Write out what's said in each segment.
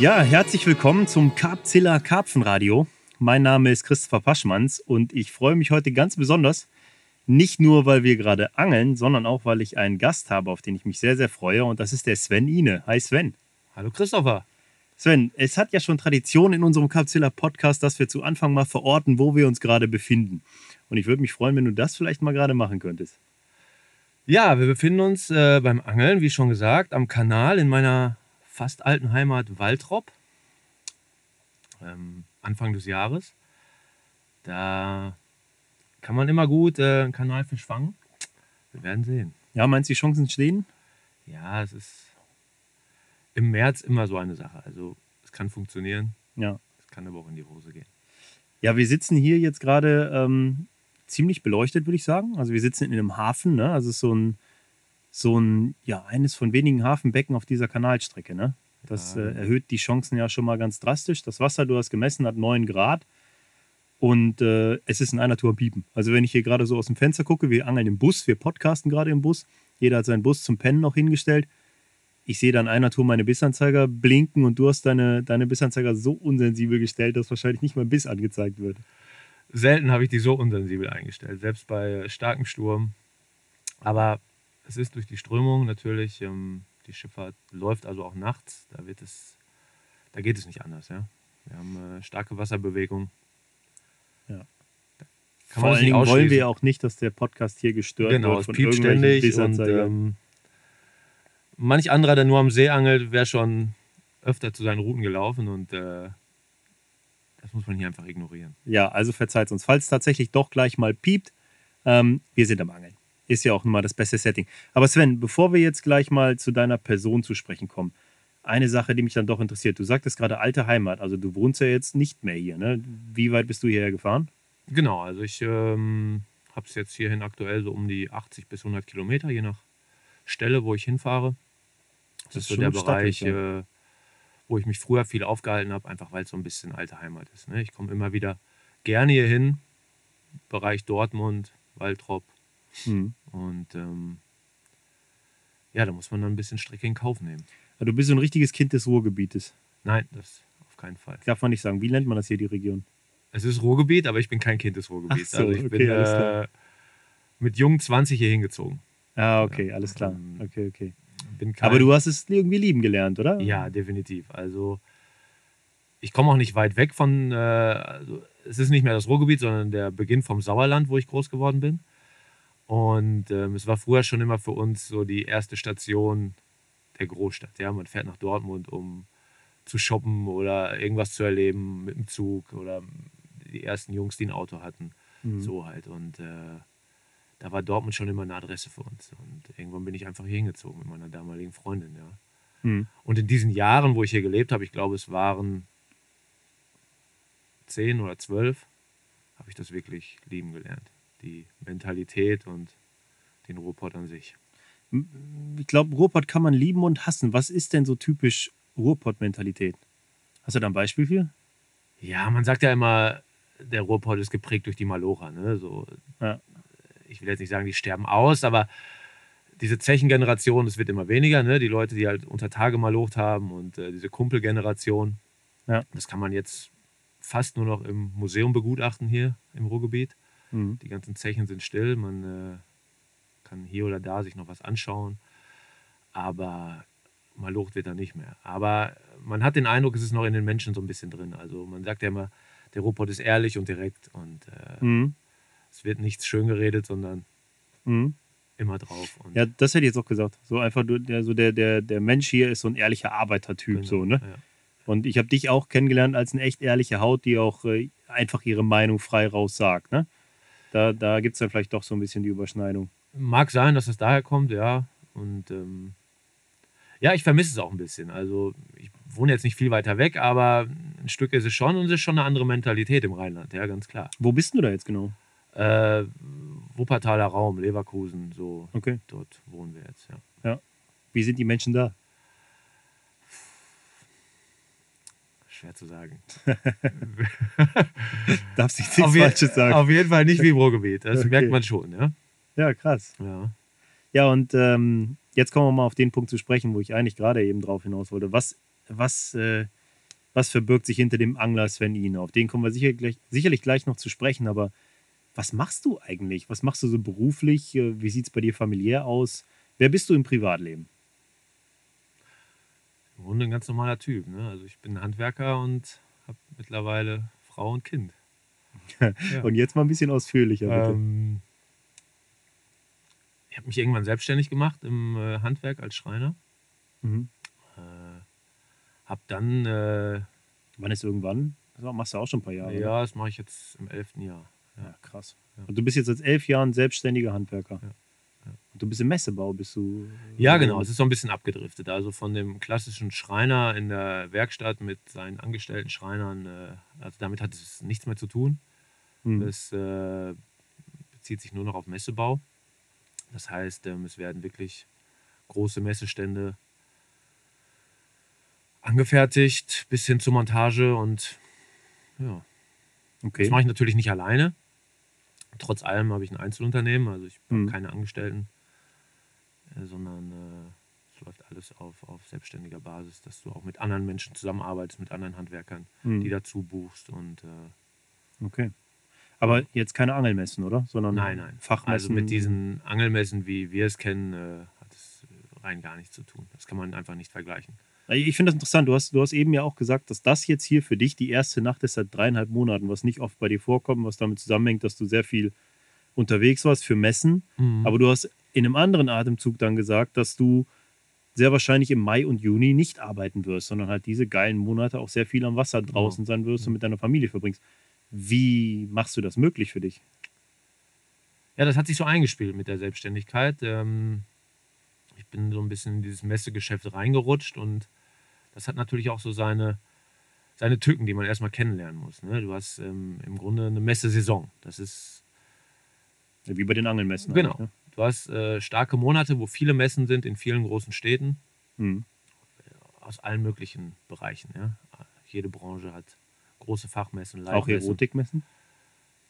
Ja, herzlich willkommen zum Karpzilla Karpfenradio. Mein Name ist Christopher Paschmanns und ich freue mich heute ganz besonders, nicht nur, weil wir gerade angeln, sondern auch, weil ich einen Gast habe, auf den ich mich sehr, sehr freue. Und das ist der Sven Ine. Hi Sven. Hallo Christopher. Sven, es hat ja schon Tradition in unserem Capzilla Podcast, dass wir zu Anfang mal verorten, wo wir uns gerade befinden. Und ich würde mich freuen, wenn du das vielleicht mal gerade machen könntest. Ja, wir befinden uns äh, beim Angeln, wie schon gesagt, am Kanal in meiner fast alten Heimat Waltrop. Ähm, Anfang des Jahres. Da kann man immer gut äh, einen Kanalfisch fangen. Wir werden sehen. Ja, meinst du, die Chancen stehen? Ja, es ist im März immer so eine Sache. Also es kann funktionieren. Ja. Es kann aber auch in die Hose gehen. Ja, wir sitzen hier jetzt gerade ähm, ziemlich beleuchtet, würde ich sagen. Also wir sitzen in einem Hafen, ne? Also es ist so ein, so ein, ja, eines von wenigen Hafenbecken auf dieser Kanalstrecke, ne? Das Ja. äh, erhöht die Chancen ja schon mal ganz drastisch. Das Wasser, du hast gemessen, hat 9 Grad. Und äh, es ist in einer Tour Piepen. Also wenn ich hier gerade so aus dem Fenster gucke, wir angeln im Bus, wir podcasten gerade im Bus. Jeder hat seinen Bus zum Pennen noch hingestellt. Ich sehe dann in einer Tour meine Bissanzeiger blinken und du hast deine, deine Bissanzeiger so unsensibel gestellt, dass wahrscheinlich nicht mal ein Biss angezeigt wird. Selten habe ich die so unsensibel eingestellt, selbst bei starkem Sturm. Aber es ist durch die Strömung natürlich, ähm, die Schifffahrt läuft also auch nachts, da wird es, da geht es nicht anders, ja. Wir haben äh, starke Wasserbewegung. Ja. Vor Kann man allen Dingen wollen wir auch nicht, dass der Podcast hier gestört Genau, wird es von piept ständig und ähm, manch anderer, der nur am See angelt, wäre schon öfter zu seinen Routen gelaufen und äh, das muss man hier einfach ignorieren. Ja, also verzeiht uns. Falls tatsächlich doch gleich mal piept, ähm, wir sind am Angeln. Ist ja auch nun mal das beste Setting. Aber Sven, bevor wir jetzt gleich mal zu deiner Person zu sprechen kommen, eine Sache, die mich dann doch interessiert. Du sagtest gerade alte Heimat, also du wohnst ja jetzt nicht mehr hier. Ne? Wie weit bist du hierher gefahren? Genau, also ich ähm, habe es jetzt hierhin aktuell so um die 80 bis 100 Kilometer, je nach Stelle, wo ich hinfahre. Das, ist so der Bereich, äh, wo ich mich früher viel aufgehalten habe, einfach weil es so ein bisschen alte Heimat ist. Ne? Ich komme immer wieder gerne hier hin, Bereich Dortmund, Waltrop Hm. und ähm, ja, da muss man dann ein bisschen Strecke in Kauf nehmen. Also Du bist so ein richtiges Kind des Ruhrgebietes. Nein, das auf keinen Fall. Darf man nicht sagen. Wie nennt man das hier, die Region? Es ist Ruhrgebiet, aber ich bin kein Kind des Ruhrgebiets. Ach so, also ich okay, bin äh, mit jungen 20 hier hingezogen. Ah, okay, alles klar. ähm, Okay, okay. Bin kein, Aber du hast es irgendwie lieben gelernt, oder? Ja, definitiv. Also ich komme auch nicht weit weg von, äh, also es ist nicht mehr das Ruhrgebiet, sondern der Beginn vom Sauerland, wo ich groß geworden bin. Und ähm, es war früher schon immer für uns so die erste Station der Großstadt. Ja, man fährt nach Dortmund, um zu shoppen oder irgendwas zu erleben mit dem Zug oder die ersten Jungs, die ein Auto hatten. Mhm. So halt. Und äh, da war Dortmund schon immer eine Adresse für uns. Und irgendwann bin ich einfach hier hingezogen mit meiner damaligen Freundin, ja. Hm. Und in diesen Jahren, wo ich hier gelebt habe, ich glaube, es waren zehn oder zwölf, habe ich das wirklich lieben gelernt. Die Mentalität und den Ruhrpott an sich. Ich glaube, Ruhrpott kann man lieben und hassen. Was ist denn so typisch Ruhrpott-Mentalität? Hast du da ein Beispiel für? Ja, man sagt ja immer, der Ruhrpott ist geprägt durch die Malocher. Ne? So, Ja. Ich will jetzt nicht sagen, die sterben aus, aber diese Zechengeneration, es wird immer weniger. Ne? Die Leute, die halt unter Tage malocht haben und äh, diese Kumpelgeneration, Ja. das kann man jetzt fast nur noch im Museum begutachten hier im Ruhrgebiet. Mhm. Die ganzen Zechen sind still, man äh, kann hier oder da sich noch was anschauen, aber malocht wird da nicht mehr. Aber man hat den Eindruck, es ist noch in den Menschen so ein bisschen drin. Also man sagt ja immer, der Ruhrpott ist ehrlich und direkt und äh, Mhm. es wird nichts schön geredet, sondern Mhm. immer drauf. Ja, das hätte ich jetzt auch gesagt. So einfach, der, so der, der, der Mensch hier ist so ein ehrlicher Arbeitertyp. genau, So, ne? ja. Und ich habe dich auch kennengelernt als eine echt ehrliche Haut, die auch äh, einfach ihre Meinung frei raus sagt. Ne? Da, da gibt es dann vielleicht doch so ein bisschen die Überschneidung. Mag sein, dass es daher kommt, ja. Und ähm, ja, ich vermisse es auch ein bisschen. Also ich wohne jetzt nicht viel weiter weg, aber ein Stück ist es schon und es ist schon eine andere Mentalität im Rheinland, ja, ganz klar. Wo bist du da jetzt genau? Äh, Wuppertaler Raum, Leverkusen, so Okay. dort wohnen wir jetzt, ja. Wie sind die Menschen da? Schwer zu sagen. Darfst nichts auf, je- Falsches sagen. auf jeden Fall nicht wie im Ruhrgebiet. Das Okay. merkt man schon, ja. Ja, krass. ja. Ja, und ähm, jetzt kommen wir mal auf den Punkt zu sprechen, wo ich eigentlich gerade eben drauf hinaus wollte. Was, was, äh, was verbirgt sich hinter dem Angler Sven Ine? Auf den kommen wir sicher gleich, sicherlich gleich noch zu sprechen, aber was machst du eigentlich? Was machst du so beruflich? Äh, wie sieht es bei dir familiär aus? Wer bist du im Privatleben? Im Grunde ein ganz normaler Typ. Ne? Also ich bin Handwerker und habe mittlerweile Frau und Kind. Ja. und jetzt mal ein bisschen ausführlicher, bitte. Ähm, ich habe mich irgendwann selbstständig gemacht im äh, Handwerk als Schreiner. Mhm. Äh, hab dann, äh, Wann ist irgendwann? Das machst du auch schon ein paar Jahre. ne? ja, das mache ich jetzt im elften Jahr. Ja, krass. Ja. Und du bist jetzt seit elf Jahren selbstständiger Handwerker. Ja. Du bist im Messebau, bist du. Ja, genau. Es ist so ein bisschen abgedriftet. Also von dem klassischen Schreiner in der Werkstatt mit seinen angestellten Schreinern, äh, also damit hat es nichts mehr zu tun. Hm. Es äh, bezieht sich nur noch auf Messebau. Das heißt, ähm, es werden wirklich große Messestände angefertigt, bis hin zur Montage und ja. Okay. Das mache ich natürlich nicht alleine. Trotz allem habe ich ein Einzelunternehmen, also ich habe Mhm. keine Angestellten, sondern äh, es läuft alles auf, auf selbstständiger Basis, dass du auch mit anderen Menschen zusammenarbeitest, mit anderen Handwerkern, Hm. die dazu buchst und äh, Okay. Aber jetzt keine Angelmessen, oder? Sondern nein, nein. Fachmessen. Also mit diesen Angelmessen, wie wir es kennen, äh, hat es äh, rein gar nichts zu tun. Das kann man einfach nicht vergleichen. Ich finde das interessant. Du hast, du hast eben ja auch gesagt, dass das jetzt hier für dich die erste Nacht ist seit dreieinhalb Monaten, was nicht oft bei dir vorkommt, was damit zusammenhängt, dass du sehr viel unterwegs warst für Messen. Aber du hast in einem anderen Atemzug dann gesagt, dass du sehr wahrscheinlich im Mai und Juni nicht arbeiten wirst, sondern halt diese geilen Monate auch sehr viel am Wasser draußen sein wirst und mit deiner Familie verbringst. Wie machst du das möglich für dich? Ja, das hat sich so eingespielt mit der Selbstständigkeit. Ähm, ich bin so ein bisschen in dieses Messegeschäft reingerutscht und das hat natürlich auch so seine, seine Tücken, die man erstmal kennenlernen muss. Ne? Du hast ähm, im Grunde eine Messesaison. Das ist, Wie bei den Angelmessen. Genau. eigentlich, du hast äh, starke Monate, wo viele Messen sind in vielen großen Städten Ne? Mhm. aus allen möglichen Bereichen. Ja? Jede Branche hat große Fachmessen, Auch Live-Messen. Erotikmessen?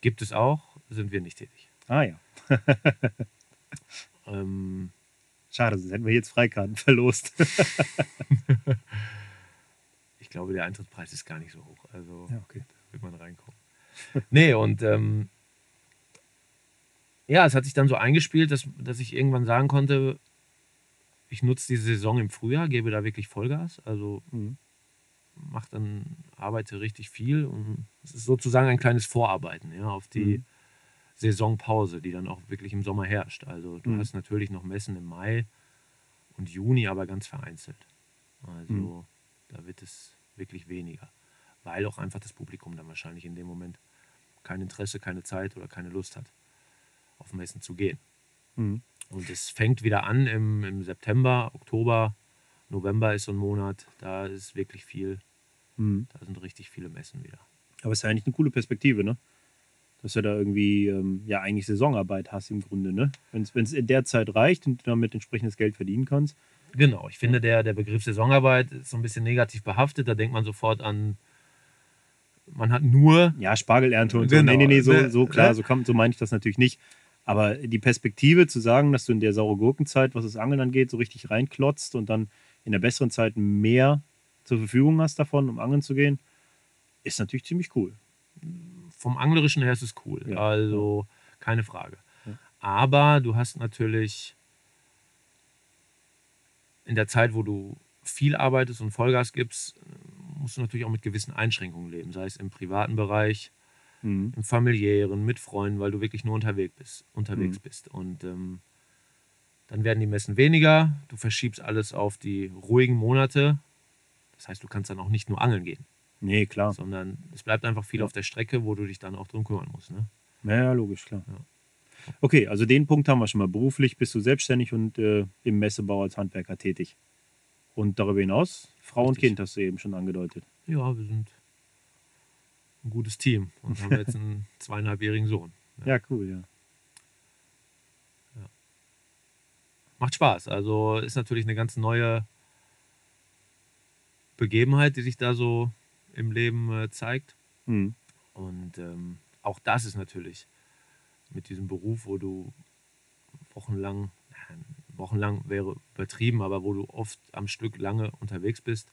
Gibt es auch, sind wir nicht tätig. Ah ja. Ähm, Schade, sonst hätten wir jetzt Freikarten verlost. ich glaube, der Eintrittspreis ist gar nicht so hoch. Also Ja, okay. wird man reinkommen. nee, und ähm, ja, es hat sich dann so eingespielt, dass, dass ich irgendwann sagen konnte, ich nutze diese Saison im Frühjahr, gebe da wirklich Vollgas. Also Mhm. mach dann, arbeite richtig viel und es ist sozusagen ein kleines Vorarbeiten ja, auf die Mhm. Saisonpause, die dann auch wirklich im Sommer herrscht. Also du Mhm. hast natürlich noch Messen im Mai und Juni, aber ganz vereinzelt. Also Mhm. da wird es wirklich weniger, weil auch einfach das Publikum dann wahrscheinlich in dem Moment kein Interesse, keine Zeit oder keine Lust hat, auf Messen zu gehen. Mhm. Und es fängt wieder an im, im September, Oktober, November ist so ein Monat, da ist wirklich viel, Mhm. da sind richtig viele Messen wieder. Aber es ist ja eigentlich eine coole Perspektive, ne? Dass du da irgendwie ähm, ja eigentlich Saisonarbeit hast im Grunde, ne? Wenn es in der Zeit reicht und du damit entsprechendes Geld verdienen kannst. Genau, ich finde, der, der Begriff Saisonarbeit ist so ein bisschen negativ behaftet. Da denkt man sofort an, man hat nur, Ja, Spargelernte und so. Genau, Nee, nee, nee, so, ne, so klar, ne? so, kann, so meine ich das natürlich nicht. Aber die Perspektive zu sagen, dass du in der saure Gurkenzeit, was das Angeln angeht, so richtig reinklotzt und dann in der besseren Zeit mehr zur Verfügung hast davon, um angeln zu gehen, ist natürlich ziemlich cool. vom Anglerischen her ist es cool. Ja, Also keine Frage. Ja. Aber du hast natürlich in der Zeit, wo du viel arbeitest und Vollgas gibst, musst du natürlich auch mit gewissen Einschränkungen leben, sei es im privaten Bereich, Mhm. im familiären, mit Freunden, weil du wirklich nur unterwegs bist. Unterwegs Mhm. bist. Und ähm, dann werden die Messen weniger, du verschiebst alles auf die ruhigen Monate. Das heißt, du kannst dann auch nicht nur angeln gehen, Nee, klar. sondern es bleibt einfach viel Ja. auf der Strecke, wo du dich dann auch drum kümmern musst. Ne? Ja, logisch, klar. Ja. Okay, also den Punkt haben wir schon mal. Beruflich bist du selbstständig und äh, im Messebau als Handwerker tätig. Und darüber hinaus, Frau und Richtig. Kind hast du eben schon angedeutet. Ja, wir sind ein gutes Team und haben jetzt einen zweieinhalbjährigen Sohn. Ja, cool, ja. Macht Spaß. Also ist natürlich eine ganz neue Begebenheit, die sich da so im Leben äh, zeigt. Mhm. Und ähm, auch das ist natürlich mit diesem Beruf, wo du wochenlang, ja, wochenlang wäre übertrieben, aber wo du oft am Stück lange unterwegs bist,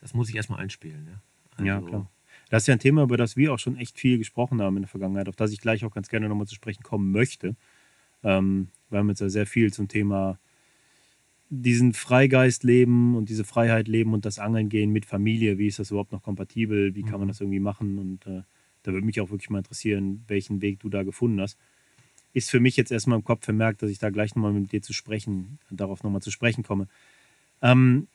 das muss ich erstmal einspielen. Ja, ja klar. Das ist ja ein Thema, über das wir auch schon echt viel gesprochen haben in der Vergangenheit, auf das ich gleich auch ganz gerne nochmal zu sprechen kommen möchte. Ähm, wir haben jetzt ja sehr viel zum Thema diesen Freigeist leben und diese Freiheit leben und das Angeln gehen mit Familie. Wie ist das überhaupt noch kompatibel? Wie kann man mhm. das irgendwie machen? Und äh, da würde mich auch wirklich mal interessieren, welchen Weg du da gefunden hast. Ist für mich jetzt erstmal im Kopf vermerkt, dass ich da gleich nochmal mit dir zu sprechen, darauf nochmal zu sprechen komme. Ähm,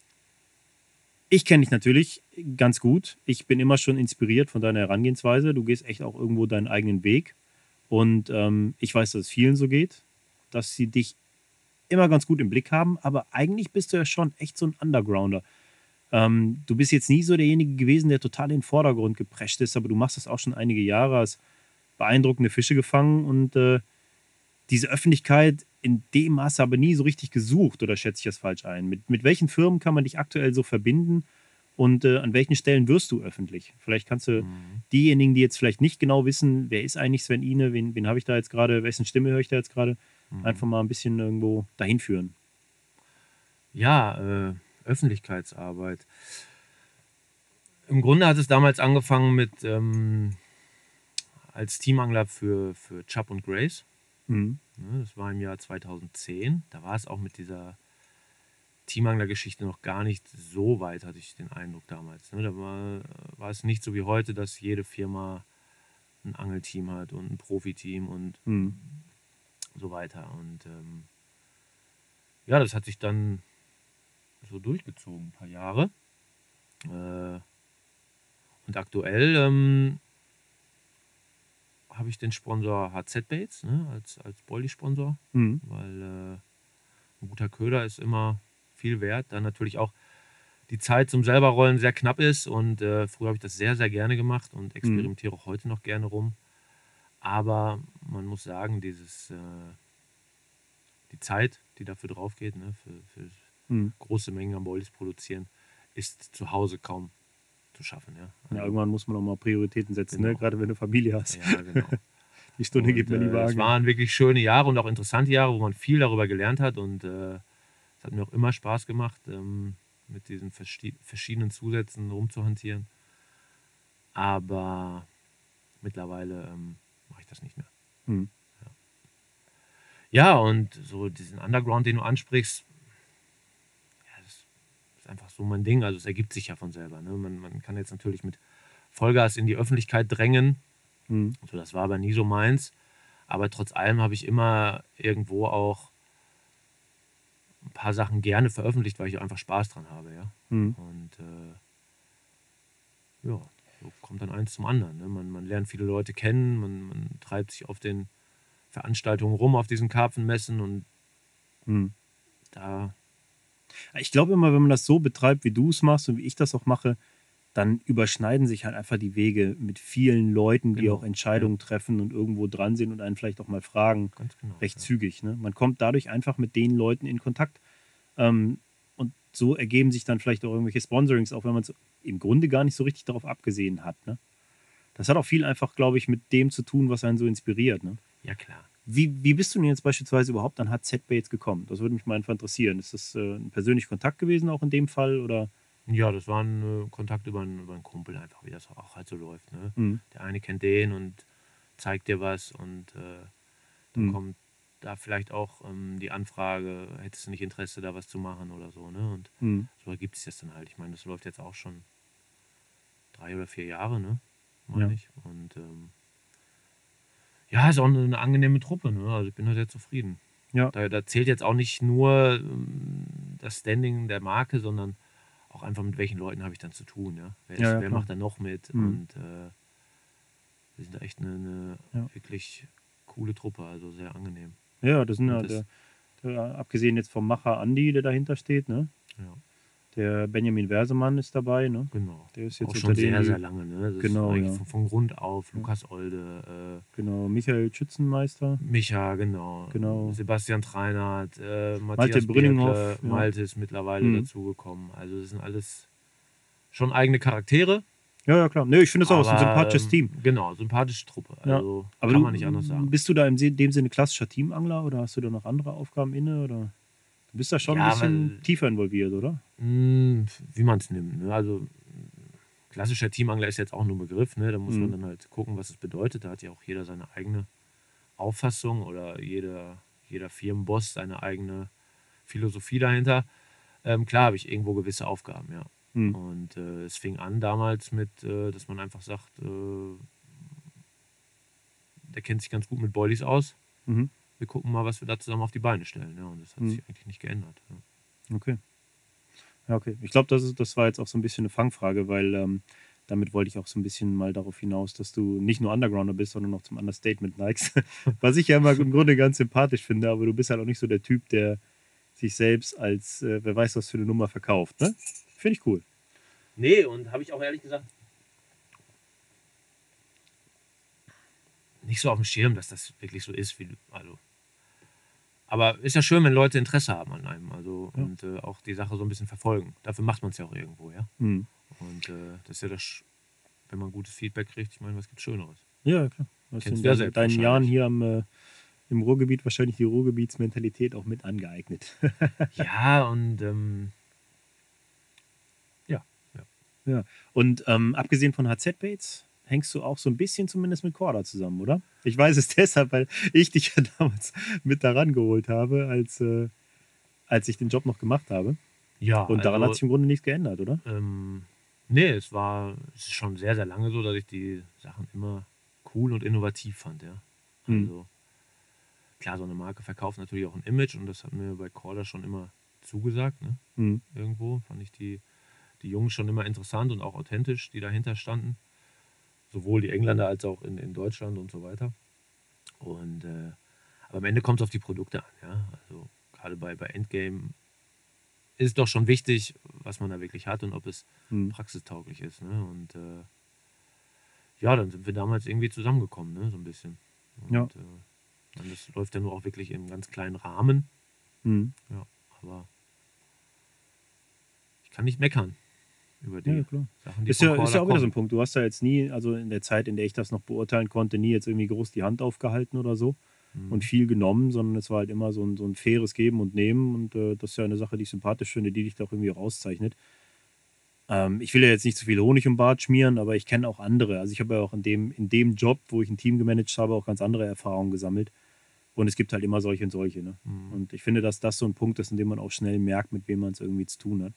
ich kenne dich natürlich ganz gut. Ich bin immer schon inspiriert von deiner Herangehensweise. Du gehst echt auch irgendwo deinen eigenen Weg. Und ähm, ich weiß, dass es vielen so geht, dass sie dich immer ganz gut im Blick haben, aber eigentlich bist du ja schon echt so ein Undergrounder. Ähm, du bist jetzt nie so derjenige gewesen, der total in den Vordergrund geprescht ist, aber du machst das auch schon einige Jahre, hast beeindruckende Fische gefangen und äh, diese Öffentlichkeit in dem Maße aber nie so richtig gesucht, oder schätze ich das falsch ein? Mit, mit welchen Firmen kann man dich aktuell so verbinden und äh, an welchen Stellen wirst du öffentlich? Vielleicht kannst du mhm. diejenigen, die jetzt vielleicht nicht genau wissen, wer ist eigentlich Sven Ine, wen, wen habe ich da jetzt gerade, wessen Stimme höre ich da jetzt gerade, Mhm. Einfach mal ein bisschen irgendwo dahin führen. Ja, äh, Öffentlichkeitsarbeit. Im Grunde hat es damals angefangen mit ähm, als Teamangler für, für Chubb und Grace. Mhm. Das war im Jahr 2010. Da war es auch mit dieser Teamangler-Geschichte noch gar nicht so weit, hatte ich den Eindruck damals. Ne? Da war, war es nicht so wie heute, dass jede Firma ein Angelteam hat und ein Profiteam und mhm so weiter. Und ähm, ja, das hat sich dann so durchgezogen, ein paar Jahre. Äh, und aktuell ähm, habe ich den Sponsor HZ Baits ne, als, als Bolli-Sponsor, mhm. weil äh, ein guter Köder ist immer viel wert. Dann natürlich auch die Zeit zum selberrollen sehr knapp ist und äh, früher habe ich das sehr, sehr gerne gemacht und experimentiere mhm. auch heute noch gerne rum. Aber man muss sagen, dieses, äh, die Zeit, die dafür drauf geht, ne, für, für mhm. große Mengen an Boilies produzieren, ist zu Hause kaum zu schaffen. Ja, also, ja irgendwann muss man auch mal Prioritäten setzen, ne? genau. ne? gerade wenn du Familie hast. Ja, genau. die Stunde und, gibt man lieber. Äh, es waren wirklich schöne Jahre und auch interessante Jahre, wo man viel darüber gelernt hat und äh, es hat mir auch immer Spaß gemacht, ähm, mit diesen verschiedenen Zusätzen rumzuhantieren. Aber mittlerweile ähm, mache ich das nicht mehr. Mhm. Ja. ja, und so diesen Underground, den du ansprichst, ist einfach so mein Ding. Also es ergibt sich ja von selber. Ne? Man, man kann jetzt natürlich mit Vollgas in die Öffentlichkeit drängen. Mhm. Also das war aber nie so meins. Aber trotz allem habe ich immer irgendwo auch ein paar Sachen gerne veröffentlicht, weil ich einfach Spaß dran habe. Ja? Mhm. Und äh, ja, so kommt dann eins zum anderen. Ne? Man, man lernt viele Leute kennen, man, man treibt sich auf den Veranstaltungen rum, auf diesen Karpfenmessen und hm. da. Ich glaube immer, wenn man das so betreibt, wie du es machst und wie ich das auch mache, dann überschneiden sich halt einfach die Wege mit vielen Leuten, die genau. auch Entscheidungen ja. treffen und irgendwo dran sind und einen vielleicht auch mal fragen, genau, recht ja. zügig. Ne? Man kommt dadurch einfach mit den Leuten in Kontakt. Ähm, und so ergeben sich dann vielleicht auch irgendwelche Sponsorings, auch wenn man es im Grunde gar nicht so richtig darauf abgesehen hat. Ne? Das hat auch viel einfach, glaube ich, mit dem zu tun, was einen so inspiriert. Ne? Ja, klar. Wie, wie bist du denn jetzt beispielsweise überhaupt an HZ-Bates gekommen? Das würde mich mal einfach interessieren. Ist das äh, ein persönlicher Kontakt gewesen auch in dem Fall? Oder? Ja, das war ein äh, Kontakt über einen, über einen Kumpel einfach, wie das auch halt so läuft. Ne? Mhm. Der eine kennt den und zeigt dir was und äh, dann mhm. kommt da vielleicht auch ähm, die Anfrage, hättest du nicht Interesse, da was zu machen oder so. Ne? Und mhm. so ergibt es das dann halt. Ich meine, das läuft jetzt auch schon drei oder vier Jahre, ne? Meine ja. ich. Und ähm, ja, ist auch eine, eine angenehme Truppe, ne? Also ich bin da sehr zufrieden. Ja. Da, da zählt jetzt auch nicht nur ähm, das Standing der Marke, sondern auch einfach mit welchen Leuten habe ich dann zu tun, ja? Wer, ist, ja, ja, wer macht da noch mit? Mhm. Und äh, wir sind da echt eine, eine wirklich coole Truppe, also sehr angenehm. Ja, das sind ja, der, der, abgesehen jetzt vom Macher Andi, der dahinter steht, ne? Ja. Der Benjamin Wersemann ist dabei, ne? Genau. Der ist jetzt auch schon sehr, sehr lange, ne? Das genau, ja. von, von, Grund auf. Lukas Olde. Äh, genau, Michael Schützenmeister. Micha, genau. genau. Sebastian Treinert, äh, Matthias Malte Brünninghoff. Ja. Malte ist mittlerweile mhm. dazugekommen. Also das sind alles schon eigene Charaktere. Ja, ja, klar. Nee, ich finde es auch ein sympathisches Team. Ähm, genau, sympathische Truppe. Also ja. aber kann du, man nicht anders sagen. Bist du da in dem Sinne klassischer Teamangler oder hast du da noch andere Aufgaben inne? Oder? Du bist da schon Ja, ein bisschen weil- tiefer involviert, oder? Hm, wie man es nimmt. Ne? Also klassischer Teamangler ist jetzt auch nur ein Begriff. Ne? Da muss Mhm. man dann halt gucken, was es bedeutet. Da hat ja auch jeder seine eigene Auffassung oder jeder, jeder Firmenboss seine eigene Philosophie dahinter. Ähm, klar habe ich irgendwo gewisse Aufgaben, ja. Hm. Und äh, es fing an damals mit, äh, dass man einfach sagt, äh, der kennt sich ganz gut mit Boilies aus. Mhm. Wir gucken mal, was wir da zusammen auf die Beine stellen. Ja, und das hat Mhm. sich eigentlich nicht geändert. Ja. Okay. Ja, okay. Ich glaube, das, ist- das war jetzt auch so ein bisschen eine Fangfrage, weil ähm, damit wollte ich auch so ein bisschen mal darauf hinaus, dass du nicht nur Undergrounder bist, sondern noch zum Understatement neigst. Was ich ja immer im Grunde ganz sympathisch finde, aber du bist halt auch nicht so der Typ, der sich selbst als, äh, wer weiß was für eine Nummer verkauft. Ne? Finde ich cool. Nee, und habe ich auch ehrlich gesagt nicht so auf dem Schirm, dass das wirklich so ist. Wie, also. Aber ist ja schön, wenn Leute Interesse haben an einem also, Ja. und äh, auch die Sache so ein bisschen verfolgen. Dafür macht man es ja auch irgendwo, ja. Hm. Und äh, das ist ja das, wenn man gutes Feedback kriegt, ich meine, was gibt Schöneres? Ja, klar. Du hast Kennst du ja deinen, selbst deinen. Jahren hier am, äh, im Ruhrgebiet wahrscheinlich die Ruhrgebietsmentalität auch mit angeeignet. ja, und ähm, Und ähm, abgesehen von HZ-Baits hängst du auch so ein bisschen zumindest mit Corda zusammen, oder? Ich weiß es deshalb, weil ich dich ja damals mit daran geholt habe, als, äh, als ich den Job noch gemacht habe. ja. Und daran also, hat sich im Grunde nichts geändert, oder? Ähm, nee, es war es ist schon sehr, sehr lange so, dass ich die Sachen immer cool und innovativ fand, ja. Hm. Also, klar, so eine Marke verkauft natürlich auch ein Image und das hat mir bei Corda schon immer zugesagt, ne? Mhm. Irgendwo fand ich die, die Jungs schon immer interessant und auch authentisch, die dahinter standen. Sowohl die Engländer als auch in, in Deutschland und so weiter. Und äh, aber am Ende kommt es auf die Produkte an, ja. Also gerade bei, bei Endgame ist doch schon wichtig, was man da wirklich hat und ob es Mhm. praxistauglich ist. Ne? Und äh, ja, dann sind wir damals irgendwie zusammengekommen, ne? so ein bisschen. Und, Ja. Äh, das läuft ja nur auch wirklich im ganz kleinen Rahmen. Mhm. Ja, aber ich kann nicht meckern über die Ja, klar. Sachen, die Ist ja, ist ja auch wieder so ein kommen. Punkt. Du hast da jetzt nie, also in der Zeit, in der ich das noch beurteilen konnte, nie jetzt irgendwie groß die Hand aufgehalten oder so Mhm. und viel genommen, sondern es war halt immer so ein, so ein faires Geben und Nehmen und äh, das ist ja eine Sache, die ich sympathisch finde, die dich da auch irgendwie auch auszeichnet. Ähm, ich will ja jetzt nicht zu viel Honig den Bart schmieren, aber ich kenne auch andere. Also ich habe ja auch in dem, in dem Job, wo ich ein Team gemanagt habe, auch ganz andere Erfahrungen gesammelt. Und es gibt halt immer solche und solche. Ne? Mhm. Und ich finde, dass das so ein Punkt ist, in dem man auch schnell merkt, mit wem man es irgendwie zu tun hat.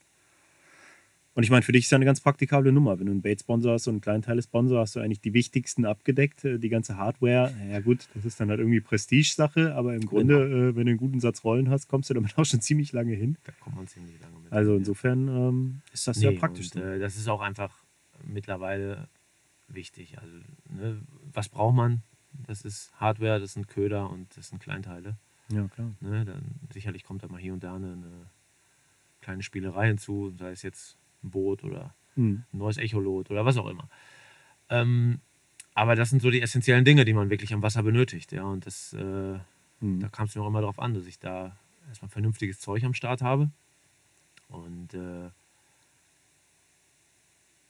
Und ich meine, für dich ist ja eine ganz praktikable Nummer. Wenn du einen Bait-Sponsor hast und einen Kleinteile-Sponsor, hast du eigentlich die wichtigsten abgedeckt. Äh, Die ganze Hardware, ja gut, das ist dann halt irgendwie Prestige-Sache, aber im Grunde, äh, wenn du einen guten Satz Rollen hast, kommst du damit auch schon ziemlich lange hin. Da kommt man ziemlich lange mit. Also insofern ähm, ist das Nee, ja praktisch. Und, äh, das ist auch einfach mittlerweile wichtig. Also, ne, was braucht man? Das ist Hardware, das sind Köder und das sind Kleinteile. ja, klar. Ne? Dann, sicherlich kommt da mal hier und da eine, eine kleine Spielerei hinzu, sei es jetzt Boot oder Hm. ein neues Echolot oder was auch immer. Ähm, aber das sind so die essentiellen Dinge, die man wirklich am Wasser benötigt. Ja? Und das, äh, Hm. da kam es mir auch immer darauf an, dass ich da erstmal vernünftiges Zeug am Start habe. Und äh,